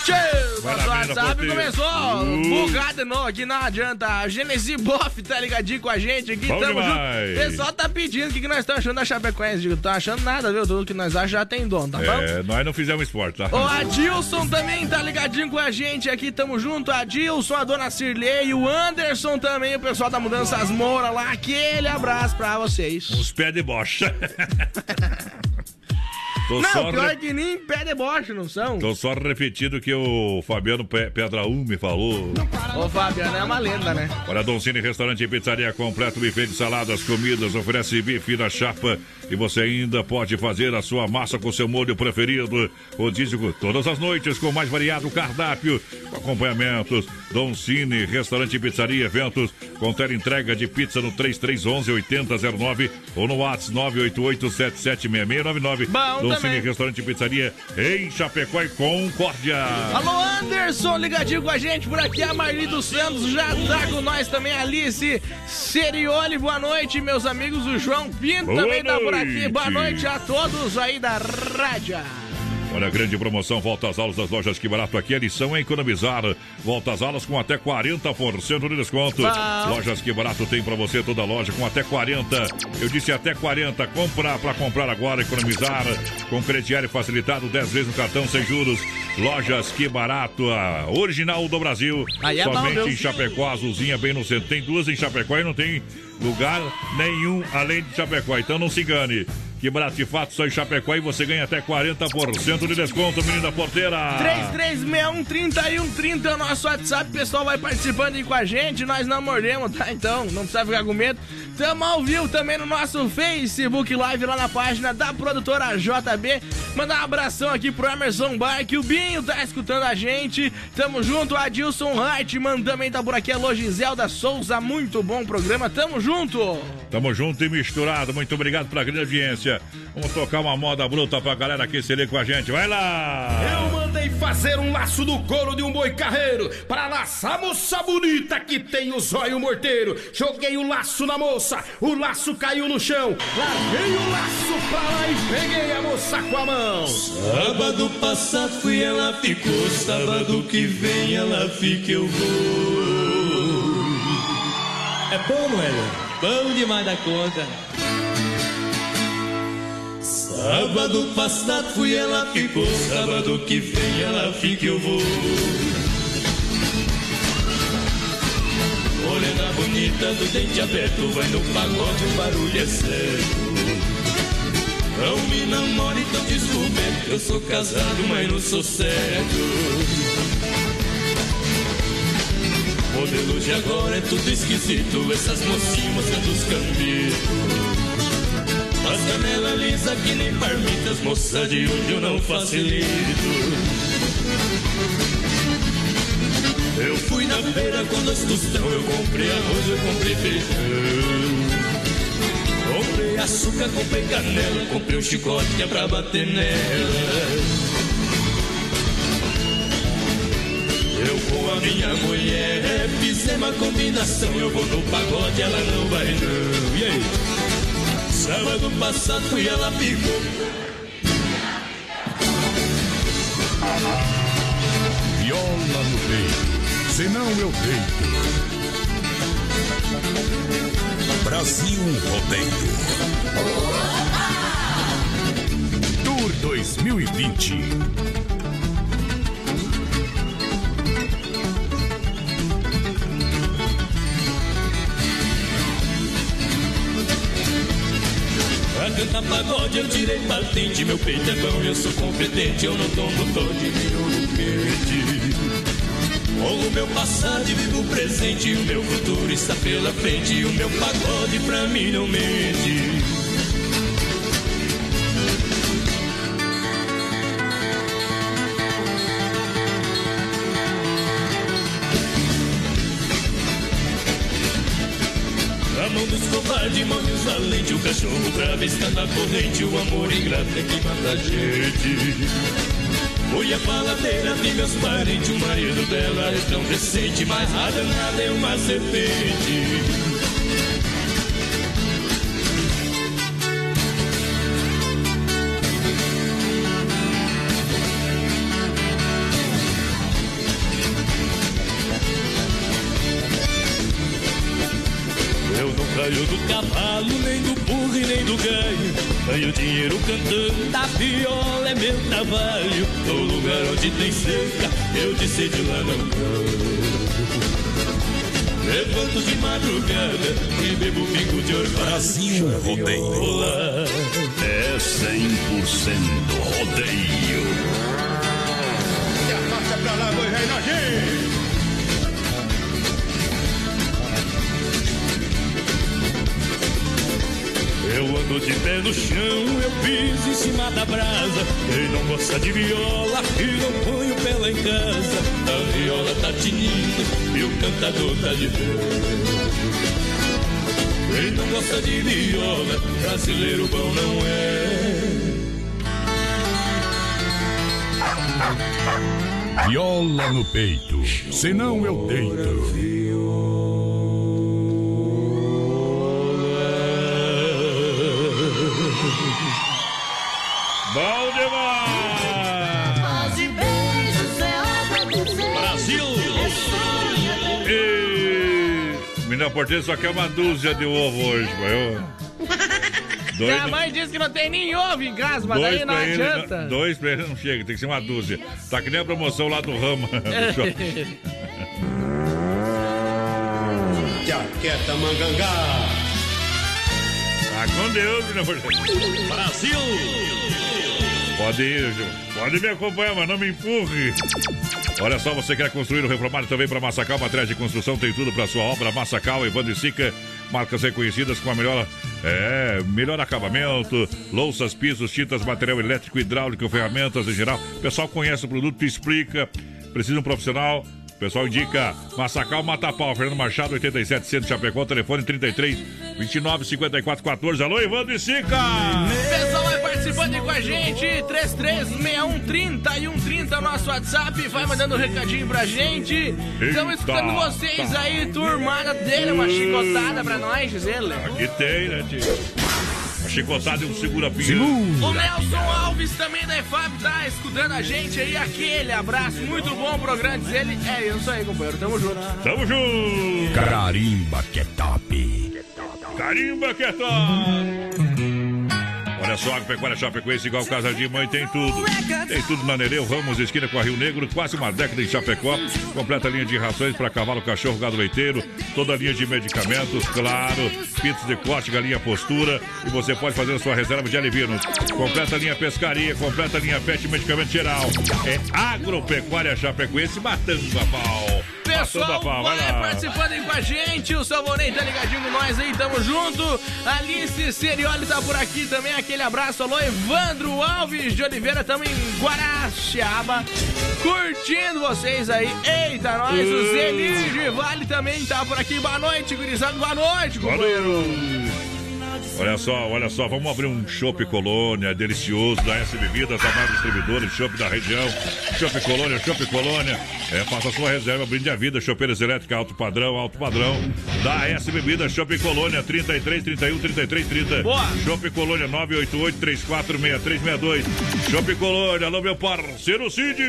Speaker 5: Tchê, nosso WhatsApp começou
Speaker 2: Uh.
Speaker 5: bugado novo, aqui não adianta. A Genesi Boff tá ligadinho com a gente aqui,
Speaker 2: Bom
Speaker 5: tamo junto.
Speaker 2: demais.
Speaker 5: O pessoal tá pedindo o que, que nós estamos achando da Chapecoense. Digo, tá achando nada, viu? Tudo que nós achamos já tem dono, tá bom?
Speaker 2: É, nós não fizemos esporte, tá?
Speaker 5: O Adilson também tá ligadinho com a gente aqui, tamo junto. Adilson, a dona Cirlei, o Anderson também, o pessoal da Mudanças Moura lá. Aquele abraço pra vocês.
Speaker 2: Os pés de bocha. [laughs] Tô
Speaker 5: não, pior
Speaker 2: re-
Speaker 5: que nem pé deboche, não são?
Speaker 2: Tô só repetindo que o Fabiano Pe- Pedra 1 me falou.
Speaker 5: Ô, Fabiano, é uma lenda, né?
Speaker 2: Olha, Dom Cine Restaurante e Pizzaria completo, buffet de saladas, comidas, oferece bife na chapa e você ainda pode fazer a sua massa com seu molho preferido. Rodízio todas as noites com mais variado cardápio, com acompanhamentos. Dom Cine Restaurante e Pizzaria, eventos com entrega de pizza no 3311 8009 ou no WhatsApp 988 776699.
Speaker 5: Bom
Speaker 2: Dom
Speaker 5: também.
Speaker 2: Cine Restaurante e Pizzaria em Chapecó e Concórdia.
Speaker 5: Alô, Anderson, ligadinho com a gente por aqui. A Marli dos Santos já tá com nós também. Alice Serioli, boa noite, meus amigos. O João Pinto
Speaker 2: Boa
Speaker 5: também tá por aqui.
Speaker 2: Noite.
Speaker 5: Boa noite a todos aí da rádio.
Speaker 2: Olha, grande promoção, volta às aulas das lojas Que Barato aqui. A lição é economizar. Volta às aulas com até 40% de desconto.
Speaker 5: Bom.
Speaker 2: Lojas Que Barato tem pra você toda loja com até 40. Eu disse até 40. Comprar pra comprar agora, economizar. Com crediário facilitado, 10 vezes no cartão sem juros. Lojas Que Barato, a original do Brasil.
Speaker 5: É bom,
Speaker 2: Somente
Speaker 5: viu?
Speaker 2: em Chapecó, azulzinha bem no centro. Tem duas em Chapecó e não tem lugar nenhum além de Chapecó. Então não se engane. Que fato, só em Chapecó e você ganha até 40% de desconto, menina porteira.
Speaker 5: 3361-3130 é o nosso WhatsApp. O pessoal vai participando aí com a gente. Nós não mordemos, tá? Então, não precisa ficar com medo. Tamo ao vivo também no nosso Facebook Live lá na página da produtora JB. Mandar um abração aqui pro Emerson Barque. O Binho tá escutando a gente. Tamo junto. Adilson Hartmann também tá por aqui. Alô, Giselda Souza. Muito bom programa. Tamo junto.
Speaker 2: Tamo junto e misturado. Muito obrigado pela grande audiência. Vamos tocar uma moda bruta pra galera aqui se liga com a gente. Vai lá!
Speaker 13: Eu mandei fazer um laço do couro de um boi carreiro para laçar a moça bonita que tem o zóio morteiro. Joguei o laço na moça, o laço caiu no chão. Larguei o laço pra lá e peguei a moça com a mão.
Speaker 22: Sábado passado fui, ela ficou. Sábado que vem ela fica, eu vou. É bom, não é? Bom demais da conta. Sábado passado fui, ela ficou. Sábado que vem ela fica, eu vou. Morena bonita do dente aberto, vai no pagode, o barulho é certo. Não me namore, então descoberto. Eu sou casado, mas não sou certo. Modelo de agora é tudo esquisito. Essas mocinhas mostrando os cambitos. As canela lisa que nem parmitas. Moça de hoje eu não facilito. Eu fui na feira com dois tostão. Eu comprei arroz, eu comprei feijão. Comprei açúcar, comprei canela, comprei um chicote que é pra bater nela. Eu com a minha mulher fizemos uma combinação. Eu vou no pagode, ela não vai não. E aí? Sábado passado fui, ela ficou.
Speaker 3: Viola no peito, senão eu deito.
Speaker 1: Brasil Rodeio.
Speaker 3: Tour 2020.
Speaker 22: Pra cantar pagode eu tirei patente. Meu peito é bom, eu sou competente Eu não tomo tom de vinho quente Honro o meu passado e vivo o presente O meu futuro está pela frente o meu pagode pra mim não mente covardes, mãos valente O cachorro bravo está na corrente O amor ingrato é que mata a gente. Fui a faladeira de meus parentes O marido dela é tão decente Mas a danada é uma serpente Caio do cavalo, nem do burro e nem do ganho. Ganho dinheiro cantando, da viola é meu trabalho. No lugar onde tem seca, eu de sede lá não canto. Levanto de madrugada e bebo pingo de orvalho.
Speaker 1: Brasil Rodeio.
Speaker 9: É 100% rodeio.
Speaker 22: Eu ando de pé no chão, eu piso em cima da brasa. Quem não gosta de viola e não põe o pé lá em casa. A viola tá tinindo e o cantador tá de pé. Quem não gosta de viola, brasileiro bom não é.
Speaker 3: Viola no peito, senão eu deito.
Speaker 2: Bom demais!
Speaker 18: Paz e beijos é.
Speaker 2: Brasil! E... Menina porteira só quer uma dúzia de ovo hoje, mas [laughs] eu...
Speaker 5: Minha mãe disse que não tem nem ovo em casa, mas
Speaker 2: dois
Speaker 5: daí não
Speaker 2: ele,
Speaker 5: adianta.
Speaker 2: não- dois pra ele não chega, tem que ser uma dúzia. Tá que nem a promoção lá do ramo. [laughs] do. [laughs]
Speaker 4: Jaqueta mangangá.
Speaker 2: Tá com Deus, menina porteira.
Speaker 22: Brasil!
Speaker 2: Pode ir. Pode me acompanhar, mas não me empurre. Olha só, você quer construir ou reformar também para Massacal, materiais de construção, tem tudo para sua obra. Massacal, Evandro e Sica, marcas reconhecidas com a melhor, é, melhor acabamento, louças, pisos, tintas, material elétrico, hidráulico, ferramentas em geral. O pessoal conhece o produto, explica. Precisa de um profissional. O pessoal indica Massacal Matapau, Fernando Machado, 87, Centro Chapecó, telefone 33 29 54 14. Alô, Evandro e Sica!
Speaker 5: Vai participando com a gente, 336130 e 130 nosso WhatsApp, vai mandando um recadinho pra gente. Estamos escutando vocês aí, turmada dele, uma chicotada pra nós, diz ele.
Speaker 2: Aqui tem, né, tio? Uma chicotada e um segura-pinho.
Speaker 5: O Nelson Alves também da EFAB tá escutando a gente aí, aquele abraço, muito bom o programa, diz ele. É isso aí, companheiro, tamo junto.
Speaker 2: Tamo junto!
Speaker 3: Carimba que é top.
Speaker 2: Carimba que é top! Olha só, a Pecuária Chapecoense, igual Casa de Mãe, tem tudo. Tem tudo na Nereu, Ramos, esquina com a Rio Negro, quase uma década em Chapecó. Completa linha de rações para cavalo, cachorro, gado leiteiro. Toda a linha de medicamentos, claro. Pitos de corte, galinha postura. E você pode fazer a sua reserva de alivinos. Completa linha pescaria, completa linha pet medicamento geral. É Agropecuária Chapecoense, matando a pau.
Speaker 5: Pessoal,
Speaker 2: vai
Speaker 5: vai participando aí com a gente. O Salvonei tá ligadinho com nós aí, tamo junto. Alice Serioli tá por aqui também. Aquele abraço. Alô, Evandro Alves de Oliveira, tamo em Guaraciaba. Curtindo vocês aí. Eita, nós. O
Speaker 2: Uh.
Speaker 5: Zelir de Vale também tá por aqui. Boa noite, gurizada. Boa noite,
Speaker 2: Boa
Speaker 5: companheiro.
Speaker 2: Olha só, olha só, vamos abrir um Chopp Colônia delicioso da S Bebidas, a maior distribuidora chopp da região. Chopp Colônia, Chopp Colônia. É, faça sua reserva, brinde a vida, chopeiras elétricas alto padrão, alto padrão. Da S Bebidas, Chopp Colônia, 33, 31, 33, 30.
Speaker 5: Boa.
Speaker 2: Chopp Colônia, 988 346362. Chopp Colônia, alô meu parceiro Cid.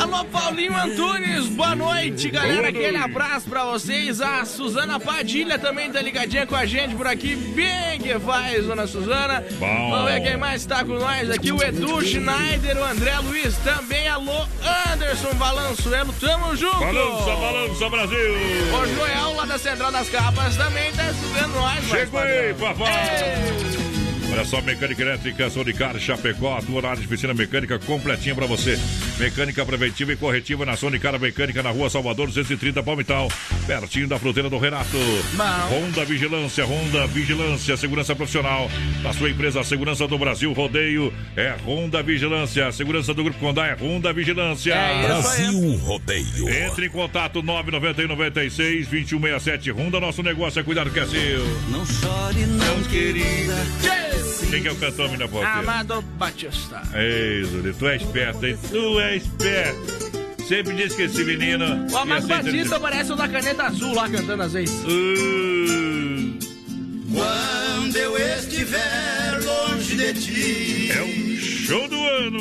Speaker 5: Alô, Paulinho Antunes, boa noite, galera. Aquele abraço pra vocês. A Suzana Padilha também tá ligadinha com a gente por aqui. Bem que faz, dona Suzana.
Speaker 2: Bom.
Speaker 5: Vamos ver quem mais tá com nós aqui. O Edu Schneider, o André Luiz também. Alô, Anderson Valançuelo, tamo junto.
Speaker 2: Balança, balança, Brasil.
Speaker 5: O Joel lá da Central das Capas também tá escutando nós.
Speaker 2: Chegou aí, papai. Olha só, mecânica elétrica, Sonicar, Chapecó, atua na área de piscina mecânica completinha pra você. Mecânica preventiva e corretiva na Sonicar Mecânica, na rua Salvador, 230 Palmital, pertinho da fruteira do Renato. Honda Vigilância, Honda Vigilância, segurança profissional. Da sua empresa, Segurança do Brasil, Rodeio, é Honda Vigilância. Segurança do Grupo Condá é Honda Vigilância.
Speaker 5: É
Speaker 1: Brasil Rodeio.
Speaker 2: Entre em contato 991 96 2167 Honda, nosso negócio é cuidar do que é seu.
Speaker 22: Não chore, não, querida.
Speaker 2: Quem que é o cantor, minha porteira?
Speaker 5: Amado Batista.
Speaker 2: Ei, Zuri, tu é esperto, hein? Tu é esperto. Sempre disse que esse menino.
Speaker 5: O Amado
Speaker 2: ia ser
Speaker 5: Batista parece o da caneta azul lá cantando às vezes.
Speaker 2: Uh,
Speaker 12: Quando eu estiver longe de ti,
Speaker 2: é um show do ano.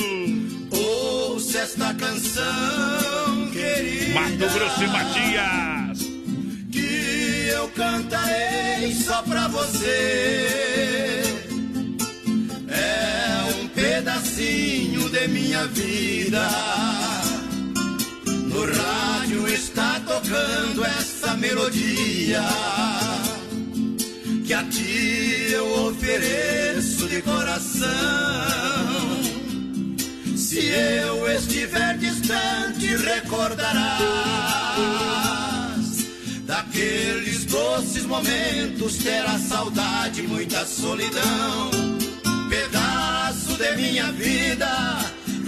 Speaker 12: ouça esta canção, querida.
Speaker 2: Mato Grosso e Matias.
Speaker 12: que eu cantarei só pra você. É um pedacinho de minha vida. No rádio está tocando essa melodia que a ti eu ofereço de coração. Se eu estiver distante, recordarás daqueles doces momentos. Terá saudade, muita solidão, pedaço de minha vida,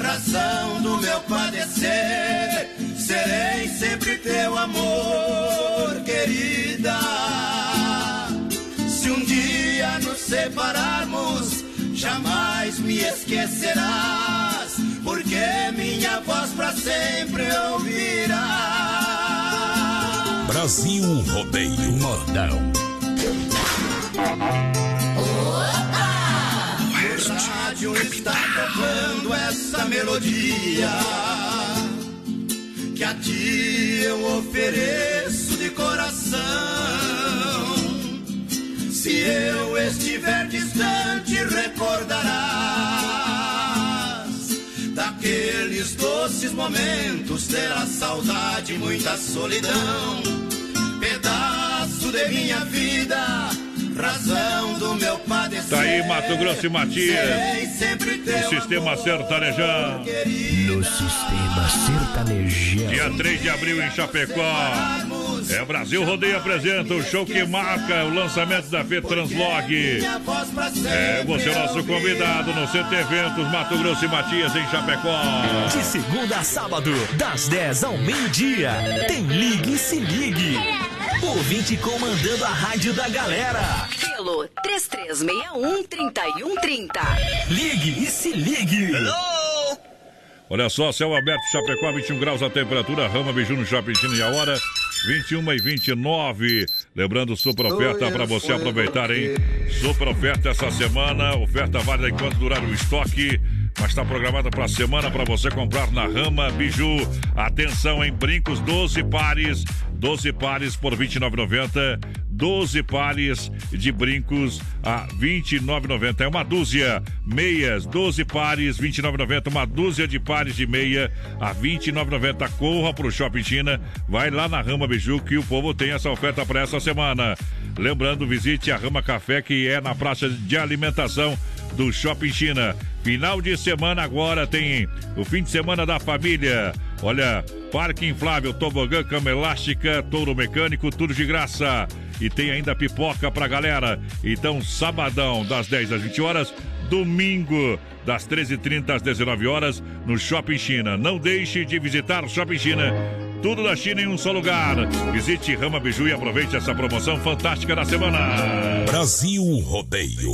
Speaker 12: razão do meu padecer. Serei sempre teu amor, querida. Se um dia nos separarmos, jamais me esquecerás, porque minha voz para sempre ouvirás.
Speaker 1: Brasil Rodeio Modão.
Speaker 12: Rádio está tocando essa melodia que a ti eu ofereço de coração. Se eu estiver distante, recordarás daqueles doces momentos. Terá saudade, muita solidão, pedaço de minha vida razão do meu padecer.
Speaker 2: Tá aí, Mato Grosso e Matias. No Sistema Sertanejão.
Speaker 3: No Sistema Sertanejão.
Speaker 2: Dia 3 de abril em Chapecó. É Brasil Rodeio apresenta o show que marca o lançamento da Fê Translog. É você, nosso convidado no Centro Eventos Mato Grosso e Matias em Chapecó.
Speaker 16: De segunda a sábado, das 10 ao meio-dia. Tem Ligue e Se Ligue. Ouvinte comandando a rádio da galera.
Speaker 24: Pelo 3361-3130.
Speaker 16: Ligue e se ligue.
Speaker 2: Olha só, céu aberto, Chapecó, 21 graus a temperatura, Rama Biju no Shopping China e a hora. 21 e 29. Lembrando, super oferta para você aproveitar, hein? Super oferta essa semana. Oferta válida enquanto durar o estoque. Mas está programada para a semana para você comprar na Rama Biju. Atenção em brincos, 12 pares. 12 pares por R$ 29,90. 12 pares de brincos a R$ 29,90. É uma dúzia. Meias, 12 pares, R$ 29,90. Uma dúzia de pares de meia a R$ 29,90. Corra para o Shopping China. Vai lá na Rama Biju que o povo tem essa oferta para essa semana. Lembrando, visite a Rama Café, que é na praça de alimentação do Shopping China. Final de semana agora tem o fim de semana da família. Olha, parque inflável, tobogã, cama elástica, touro mecânico, tudo de graça. E tem ainda pipoca pra galera. Então, sabadão, das 10 às 20 horas, domingo, das 13h30 às 19 horas, no Shopping China. Não deixe de visitar o Shopping China. Tudo da China em um só lugar. Visite Rama Biju e aproveite essa promoção fantástica da semana.
Speaker 1: Brasil Rodeio.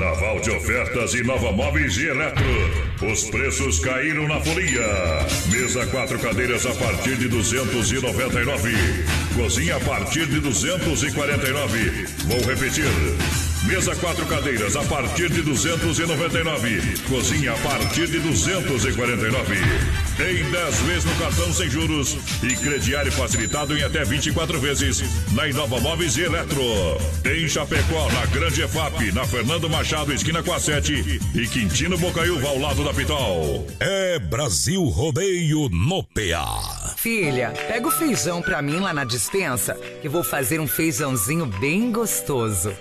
Speaker 2: Carnaval de ofertas e Nova Móveis e Eletro. Os preços caíram na folia. Mesa quatro cadeiras a partir de 299. Cozinha a partir de 249. Vou repetir. Mesa quatro cadeiras a partir de 299. Cozinha a partir de 249. Em 10 vezes no cartão sem juros e crediário facilitado em até 24 vezes na Inova Móveis e Eletro. Em Chapecó, na Grande EFAP, na Fernando Machado, esquina com a 7 e Quintino Bocaiúva ao lado da Pitol.
Speaker 1: É Brasil Rodeio no PA.
Speaker 25: Filha, pega o feijão pra mim lá na dispensa, que vou fazer um feijãozinho bem gostoso.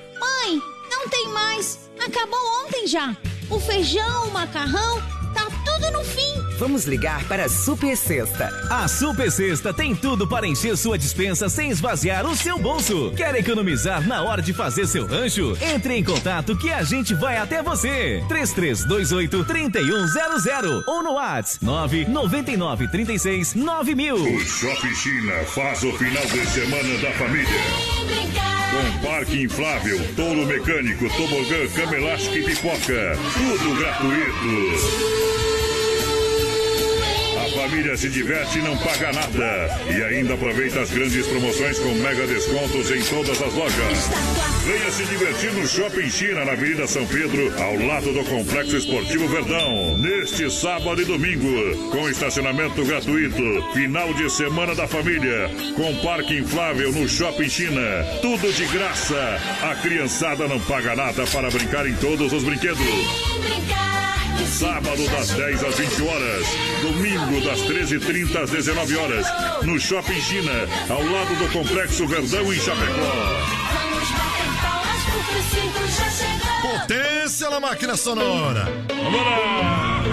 Speaker 26: Acabou ontem já. O feijão, o macarrão, tá tudo no fim.
Speaker 25: Vamos ligar para a Super Sexta.
Speaker 16: A Super Sexta tem tudo para encher sua dispensa sem esvaziar o seu bolso. Quer economizar na hora de fazer seu rancho? Entre em contato que a gente vai até você. 3328 3100 ou no WhatsApp 999 36 9000.
Speaker 2: O Shopping China faz o final de semana da família. Com parque inflável, touro mecânico, tobogã, cama elástica e pipoca. Tudo gratuito. Família se diverte e não paga nada. E ainda aproveita as grandes promoções com mega descontos em todas as lojas. Venha se divertir no Shopping China, na Avenida São Pedro, ao lado do Complexo Esportivo Verdão. Neste sábado e domingo, com estacionamento gratuito. Final de semana da família, com parque inflável no Shopping China. Tudo de graça. A criançada não paga nada para brincar em todos os brinquedos. Sábado das 10 às 20 horas. Domingo das 13h30 às 19 horas. No Shopping China, ao lado do Complexo Verdão em Chapecó.
Speaker 6: Potência na máquina sonora.
Speaker 2: Vamos lá!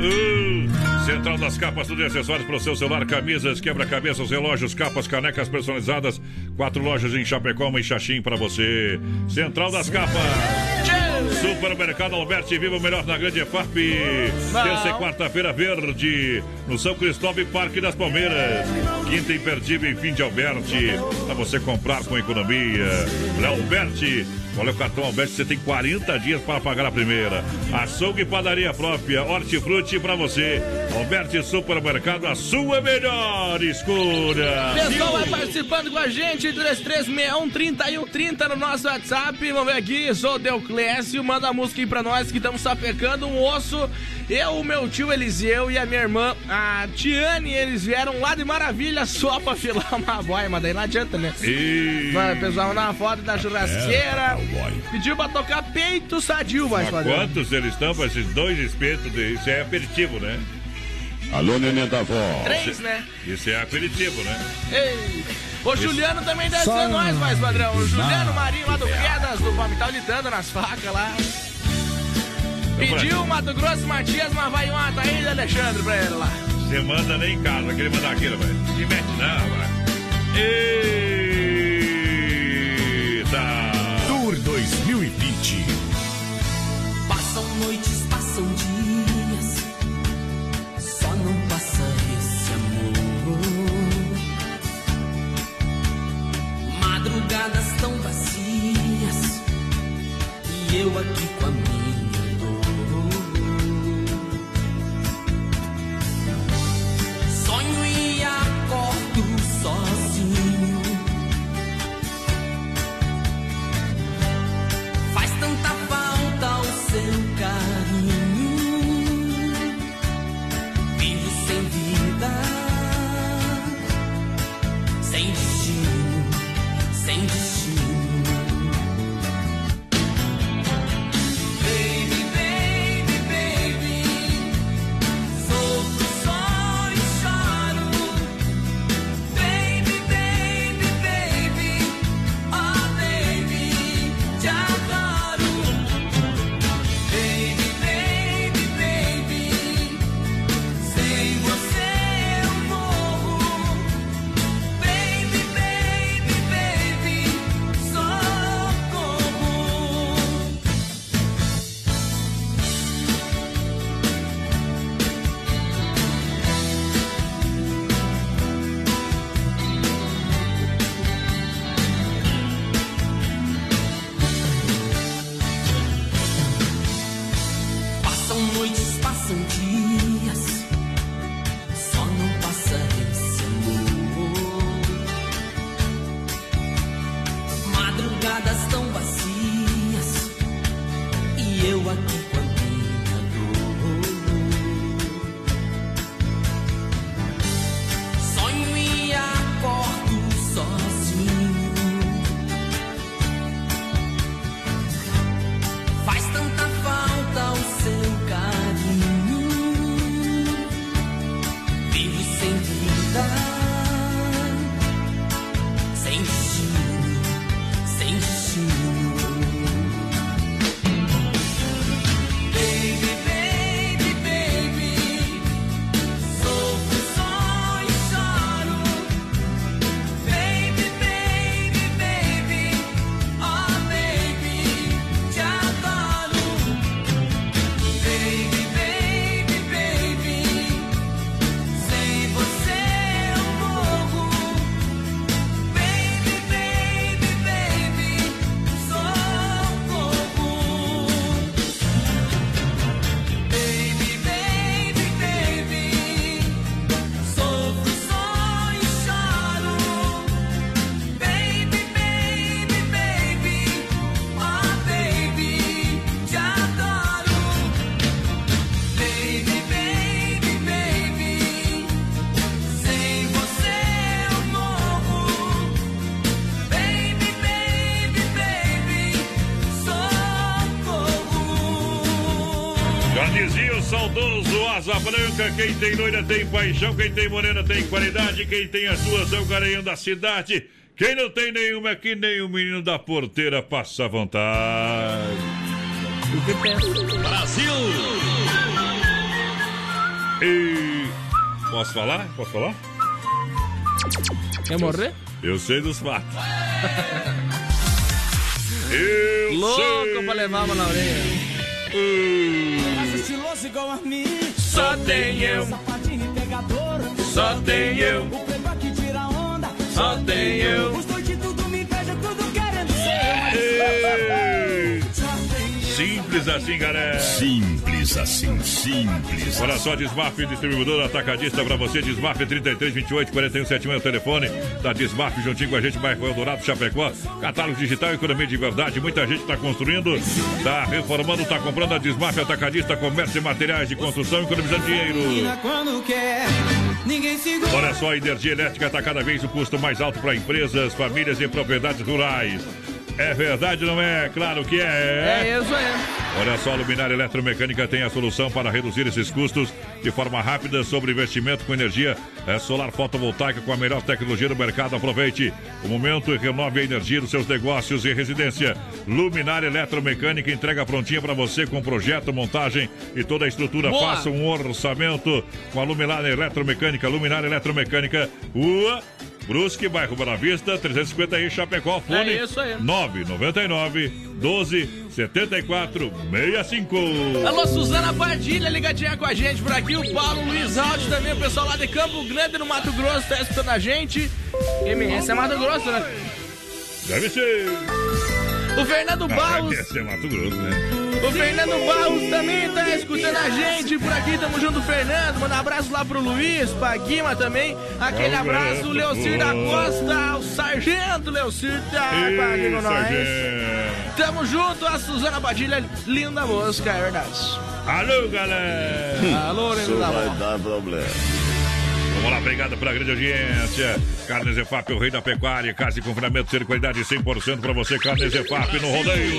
Speaker 2: Uh, Central das Capas, tudo e acessórios para o seu celular, camisas, quebra-cabeças, relógios, capas, canecas personalizadas. Quatro lojas em Chapecó, uma em Xaxim para você. Central das Capas. Supermercado Alberti, viva o melhor na grande EFAP. Terça e quarta-feira verde, no São Cristóvão Parque das Palmeiras. Quinta imperdível em fim de Alberti, para você comprar com economia. Alberti, olha o cartão Alberti, você tem 40 dias para pagar a primeira. Açougue e padaria própria, hortifruti para você. Alberti Supermercado, a sua melhor escolha.
Speaker 5: Pessoal, vai participando com a gente, 3361 3130 no nosso WhatsApp. Vamos ver aqui, sou o Deuclésio, manda a música aí pra nós que estamos sapecando um osso. Eu, o meu tio Eliseu e a minha irmã, a Tiane, eles vieram lá de Maravilha só pra [laughs] filar uma boia, mas daí não adianta, né?
Speaker 2: E...
Speaker 5: Mano, o pessoal mandar uma foto da churrasqueira.
Speaker 2: É,
Speaker 5: pediu pra tocar peito sadio, vai
Speaker 2: Mas
Speaker 5: fazer.
Speaker 2: quantos eles estão para esses dois espetos? De... Isso é aperitivo, né?
Speaker 9: Alô, neném da avó.
Speaker 5: Três, né?
Speaker 2: Isso é aperitivo, né?
Speaker 5: Ei. O Juliano também deve
Speaker 2: Só
Speaker 5: ser nós, mais padrão. O Juliano. Marinho lá do Quedas, do Palmital lidando nas facas lá. Pediu Mato Grosso Matias, mas vai uma aí, Alexandre, pra ele lá.
Speaker 2: Você manda nem em casa, querer mandar aquilo, velho. Se mete não, vai. Eita!
Speaker 3: Tour 2020.
Speaker 22: Passam noites, passam dias, só não passa esse amor. Madrugadas tão vazias e eu aqui com
Speaker 2: Asa Branca, quem tem loira tem paixão, quem tem morena tem qualidade, quem tem as duas é o garanhão da cidade. Quem não tem nenhuma é que nem o menino da porteira passa vontade. Brasil! E. Posso falar? Posso falar?
Speaker 5: Quer morrer?
Speaker 2: Eu sei dos fatos. [laughs] Eu
Speaker 5: Louco
Speaker 2: sei.
Speaker 5: pra levar uma na orelha.
Speaker 2: Uh.
Speaker 5: Só tem eu.
Speaker 22: Sapatinho e pegador.
Speaker 5: Só tem eu.
Speaker 22: O playboy que tira onda.
Speaker 5: Só tem eu.
Speaker 22: Os dois de tudo
Speaker 2: Simples assim, galera.
Speaker 20: Simples assim, simples.
Speaker 2: Olha só, Desmaf, distribuidor atacadista pra você. Desmaf 33 28 41 71 é o telefone da Desmaf, juntinho com a gente, bairro Eldorado, Chapecó. Catálogo digital, economia de verdade. Muita gente tá construindo, tá reformando, tá comprando a Desmaf atacadista, comércio e materiais de construção, economizando dinheiro.
Speaker 22: Quando quer, ninguém segura.
Speaker 2: Olha só, a energia elétrica está cada vez o custo mais alto para empresas, famílias e propriedades rurais. É verdade, não é? Claro que é.
Speaker 5: É isso aí.
Speaker 2: Olha só, a Luminária Eletromecânica tem a solução para reduzir esses custos de forma rápida sobre investimento com energia é solar fotovoltaica com a melhor tecnologia do mercado. Aproveite o momento e renove a energia dos seus negócios e residência. Luminária Eletromecânica entrega prontinha para você com projeto, montagem e toda a estrutura.
Speaker 5: Boa.
Speaker 2: Faça um orçamento com a Luminária Eletromecânica. Luminária Eletromecânica, Rua Brusque, bairro Boa Vista, 350 em Chapecó. Fone
Speaker 5: É isso aí.
Speaker 2: 999 12 74 65.
Speaker 5: Alô, Suzana Padilha, ligadinha com a gente por aqui. O Paulo Luiz Alves também, o pessoal lá de Campo Grande, no Mato Grosso, tá escutando a gente. MS é Mato Grosso, né?
Speaker 2: Deve ser.
Speaker 5: O Fernando
Speaker 2: Ah,
Speaker 5: Barros.
Speaker 2: deve ser Mato Grosso, né?
Speaker 5: O Fernando Barros também tá escutando a gente por aqui. Tamo junto, Fernando. Manda um abraço lá pro Luiz, pra Guima também. Aquele abraço, o Leocir da Costa, o Sargento Leocir tá aqui com nós. Tamo junto, a Suzana Padilha, linda música, é verdade.
Speaker 2: Alô, galera!
Speaker 5: Alô, linda
Speaker 2: vai
Speaker 5: música.
Speaker 2: dar problema. Vamos lá, obrigado pela grande audiência. Carnes EFAP, o rei da pecuária. Casa de confinamento, ser qualidade 100% para você. Carnes EFAP no rodeio.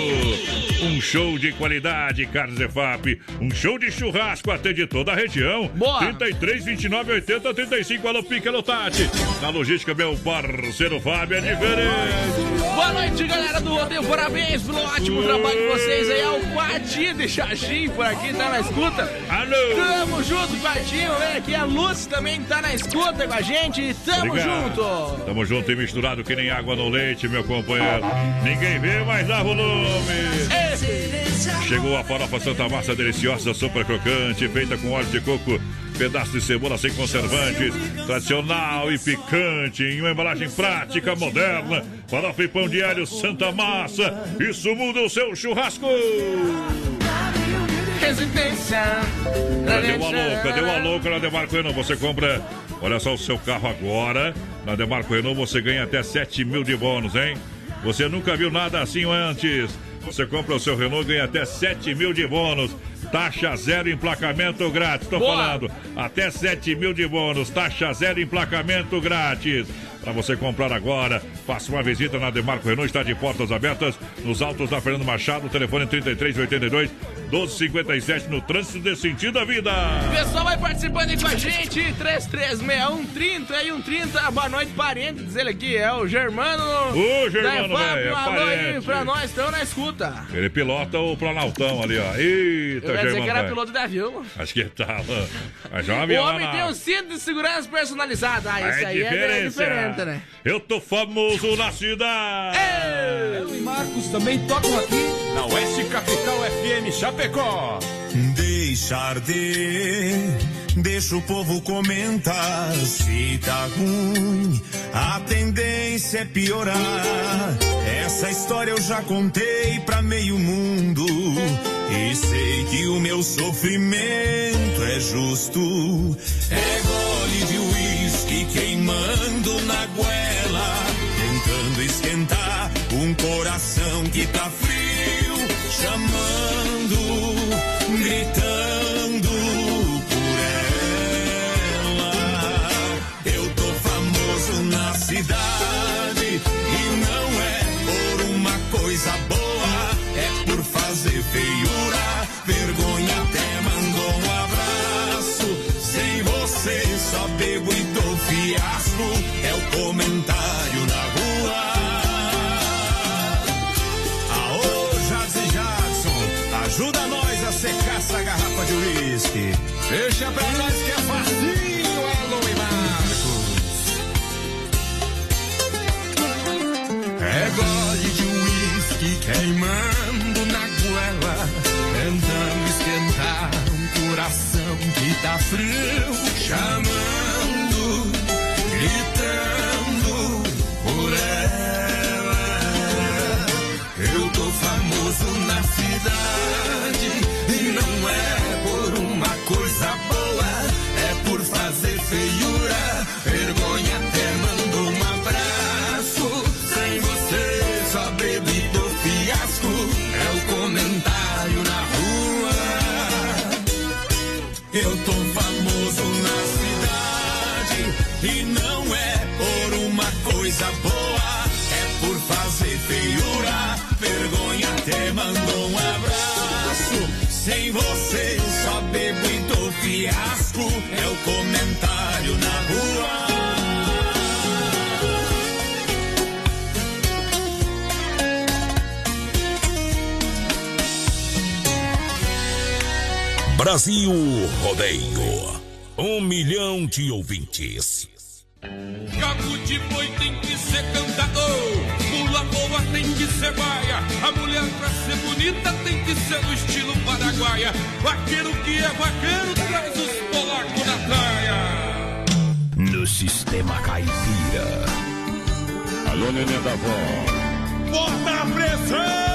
Speaker 2: Um show de qualidade, Carnes EFAP. Um show de churrasco até de toda a região.
Speaker 5: Boa.
Speaker 2: 33, 29, 80, 35. Alô, Pique, alô, Tati. Na logística, meu parceiro Fábio é diferente.
Speaker 5: Boa noite, galera do Rodeio. Parabéns pelo ótimo trabalho de vocês aí. Ao Quartinho de Xaxim por aqui, tá na escuta.
Speaker 2: Alô!
Speaker 5: Tamo junto, Quartinho. Vem aqui. A Lúcia também tá na escuta com a gente. Tamo
Speaker 2: Obrigado.
Speaker 5: junto.
Speaker 2: Tamo junto e misturado que nem água no leite, meu companheiro. Ninguém vê, mas dá volume. Chegou a farofa Santa Massa deliciosa, super crocante, feita com óleo de coco, pedaço de cebola sem conservantes, tradicional e picante, em uma embalagem prática, moderna. Farofa e pão diário Santa Massa. Isso muda o seu churrasco. Cadê o alô? Cadê o alô Demarco Renault? Você compra, olha só, o seu carro agora. Na Demarco Renault você ganha até 7 mil de bônus, hein? Você nunca viu nada assim antes. Você compra o seu Renault e ganha até 7 mil de bônus. Taxa zero, emplacamento grátis. Tô
Speaker 5: Boa.
Speaker 2: falando. Até 7 mil de bônus. Taxa zero, emplacamento grátis. Para você comprar agora, faça uma visita na Demarco Renault. Está de portas abertas nos altos da Fernando Machado. Telefone 3382 1257 no trânsito de sentido à vida.
Speaker 5: O pessoal vai participando aí com a gente. 3361 30 e 130. Boa noite, parentes. Ele aqui é o Germano.
Speaker 2: Ô, Germano,
Speaker 5: da
Speaker 2: velho, é parente.
Speaker 5: pra nós, estão na escuta.
Speaker 2: Ele pilota o Planaltão ali, ó. Eita,
Speaker 5: dizer que era piloto de avião.
Speaker 2: Acho que tava. Mas é
Speaker 5: O homem tem um cinto de segurança personalizado. Ah, esse
Speaker 2: É
Speaker 5: aí é, é
Speaker 2: diferença.
Speaker 5: diferente, né?
Speaker 2: Eu tô famoso na cidade.
Speaker 22: Eu e Marcos também tocam aqui.
Speaker 24: Na Oeste Capital FM Chapecó.
Speaker 27: Deixa arder, deixa o povo comentar. Se tá ruim, a tendência é piorar. Essa história eu já contei pra meio mundo. E sei que o meu sofrimento é justo. É gole de uísque queimando na goela. Tentando esquentar um coração que tá frio. Chamando, gritando por ela. Eu tô famoso na cidade e não é por uma coisa boa, é por fazer feiura. Deixa pra nós que é facinho, Alô e Marcos. É gole de uísque queimando na goela, tentando esquentar um coração que tá frio, chamando.
Speaker 1: Brasil Rodeio. Um milhão de ouvintes.
Speaker 4: Cabo de boi tem que ser cantador. Pula boa tem que ser baia. A mulher pra ser bonita tem que ser no estilo paraguaia. Vaqueiro que é vaqueiro traz os polacos na praia.
Speaker 3: No sistema caipira.
Speaker 9: Alô, neném da vó.
Speaker 27: Bota a pressão!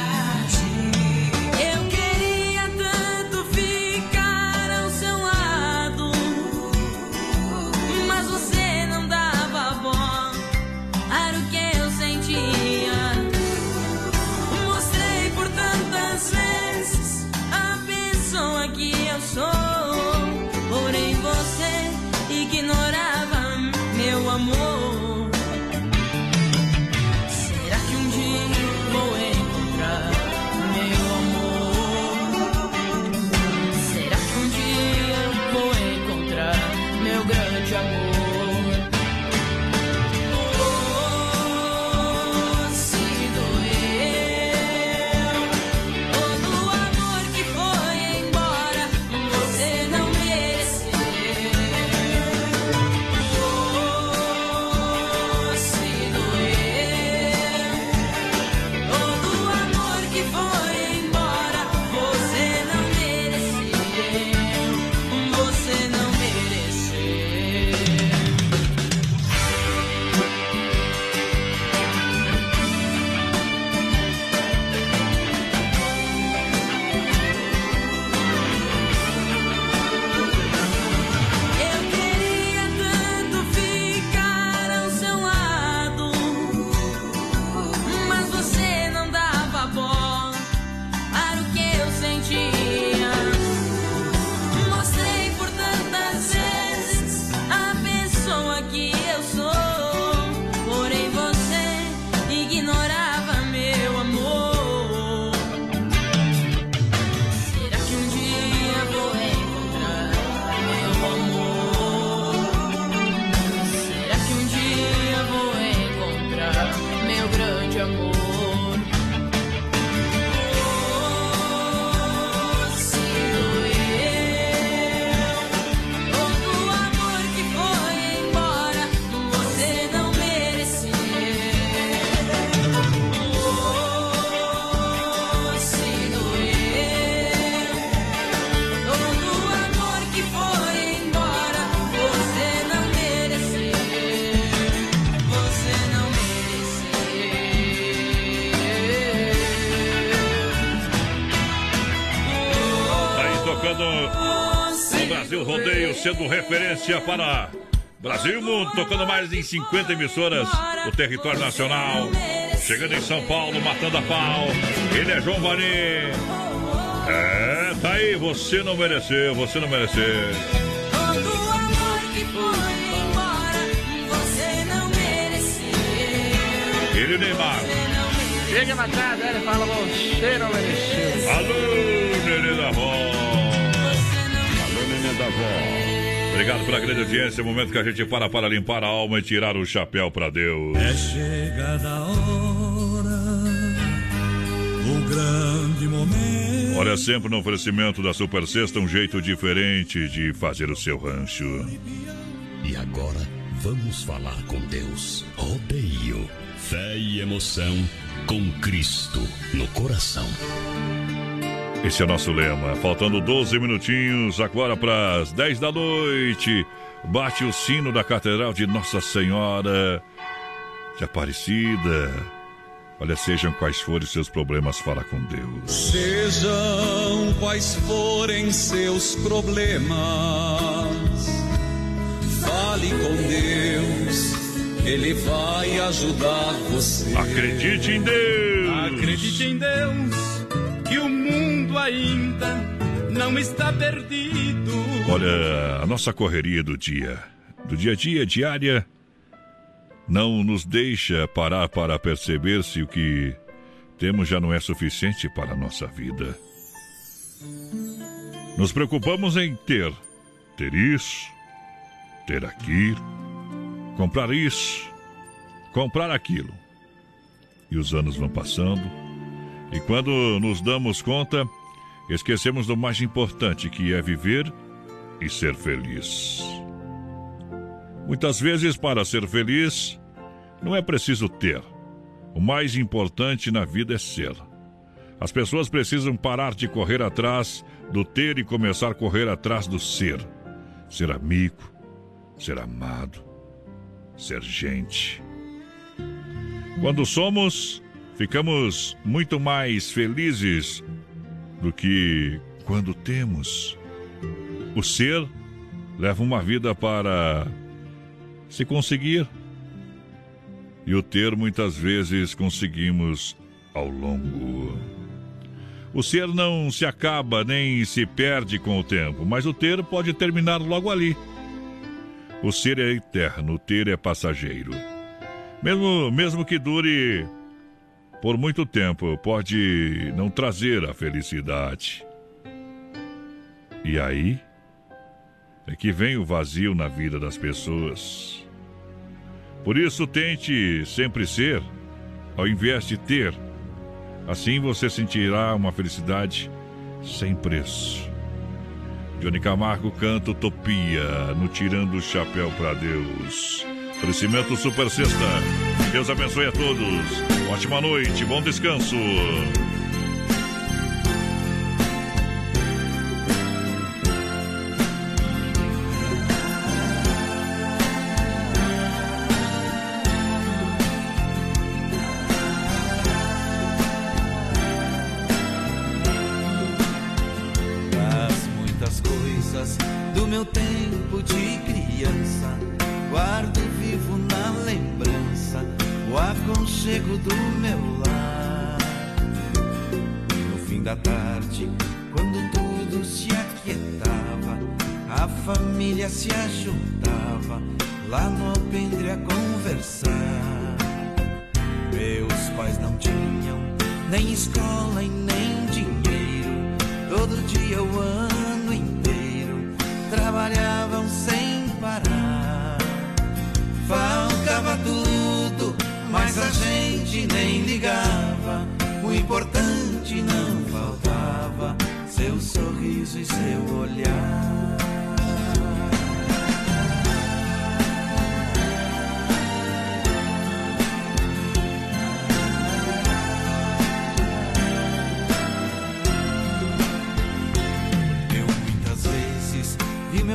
Speaker 2: sendo referência para Brasil e Mundo, tocando mais em 50 emissoras do território nacional. Chegando em São Paulo, matando a pau. Ele é João Vani. É, tá aí, você não mereceu, você não mereceu.
Speaker 18: Todo o amor que foi embora, você não mereceu.
Speaker 2: Ele é Neymar.
Speaker 5: Chega matada, ele fala, você não mereceu.
Speaker 2: Alô, Nenê da Rosa. Obrigado pela grande audiência. É o momento que a gente para para limpar a alma e tirar o chapéu para Deus.
Speaker 13: É chegada a hora, o grande momento.
Speaker 2: Olha, sempre no oferecimento da Super Sexta, um jeito diferente de fazer o seu rancho.
Speaker 3: E agora vamos falar com Deus. Rodeio, fé e emoção com Cristo no coração.
Speaker 2: Esse é o nosso lema. Faltando 12 minutinhos, agora para as 10 da noite. Bate o sino da Catedral de Nossa Senhora de Aparecida. Olha, sejam quais forem seus problemas, fala com Deus.
Speaker 13: Sejam quais forem seus problemas, fale com Deus, Ele vai ajudar você.
Speaker 2: Acredite em Deus!
Speaker 22: Acredite em Deus, que o ainda não está perdido.
Speaker 2: Olha, a nossa correria do dia, do dia a dia, diária, não nos deixa parar para perceber se o que temos já não é suficiente para a nossa vida. Nos preocupamos em ter, ter isso, ter aquilo, comprar isso, comprar aquilo. E os anos vão passando, e quando nos damos conta, esquecemos do mais importante que é viver e ser feliz. Muitas vezes, para ser feliz, não é preciso ter. O mais importante na vida é ser. As pessoas precisam parar de correr atrás do ter e começar a correr atrás do ser. Ser amigo, ser amado, ser gente. Quando somos, ficamos muito mais felizes do que quando temos. O ser leva uma vida para se conseguir. E o ter muitas vezes conseguimos ao longo. O ser não se acaba nem se perde com o tempo, mas o ter pode terminar logo ali. O ser é eterno, o ter é passageiro. Mesmo, mesmo que dure por muito tempo, pode não trazer a felicidade. E aí é que vem o vazio na vida das pessoas. Por isso, tente sempre ser, ao invés de ter. Assim você sentirá uma felicidade sem preço. Johnny Camargo canta Utopia no Tirando o Chapéu para Deus. Crescimento Super Sexta. Deus abençoe a todos. Ótima noite, bom descanso.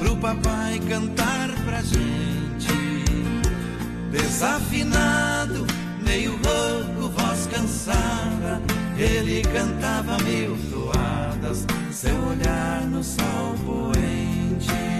Speaker 28: pro papai cantar pra gente. Desafinado, meio rouco, voz cansada, ele cantava mil toadas, seu olhar no sol poente.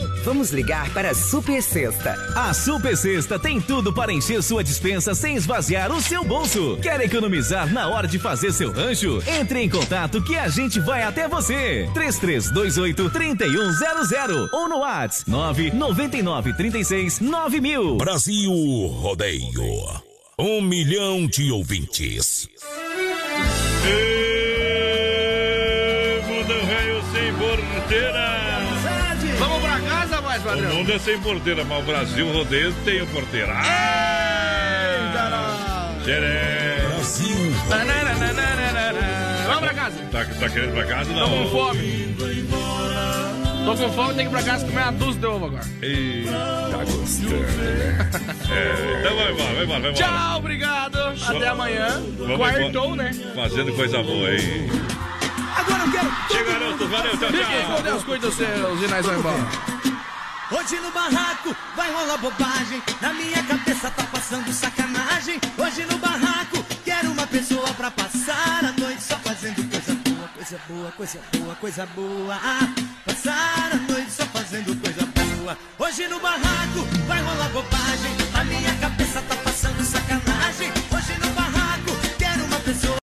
Speaker 25: Vamos ligar para a Super Sexta.
Speaker 29: A Super Sexta tem tudo para encher sua dispensa sem esvaziar o seu bolso. Quer economizar na hora de fazer seu rancho? Entre em contato que a gente vai até você. 3328 3100 ou no WhatsApp 999 36 9000.
Speaker 1: Brasil Rodeio. Um milhão de ouvintes.
Speaker 2: Ê,
Speaker 5: mais
Speaker 2: O
Speaker 5: padrão.
Speaker 2: mundo é sem porteira, mas o Brasil Rodeio tem o porteira. Xeré.
Speaker 1: Brasil
Speaker 5: Vamos pra casa.
Speaker 2: Tá, tá querendo ir pra casa? Não.
Speaker 5: Tô com fome. Tô com fome, tenho que ir pra casa comer uma dúzia de ovo agora.
Speaker 2: Ei, tá gostando, né? [laughs] É, então vai embora, vai embora, vai embora.
Speaker 5: Tchau, obrigado. Até amanhã.
Speaker 2: Vamos
Speaker 5: Quartou,
Speaker 2: embora.
Speaker 5: né?
Speaker 2: Fazendo coisa boa aí.
Speaker 5: Agora eu quero.
Speaker 2: Chega, garoto. Valeu, tchau,
Speaker 5: Fiquem
Speaker 2: tchau.
Speaker 5: com Deus, cuida dos seus e nós vamos embora.
Speaker 12: Hoje no barraco vai rolar bobagem. Na minha cabeça tá passando sacanagem. Hoje no barraco quero uma pessoa pra passar a noite só fazendo coisa boa, coisa boa, coisa boa, coisa boa. Passar a noite só fazendo coisa boa. Hoje no barraco vai rolar bobagem. Na minha cabeça tá passando sacanagem. Hoje no barraco quero uma pessoa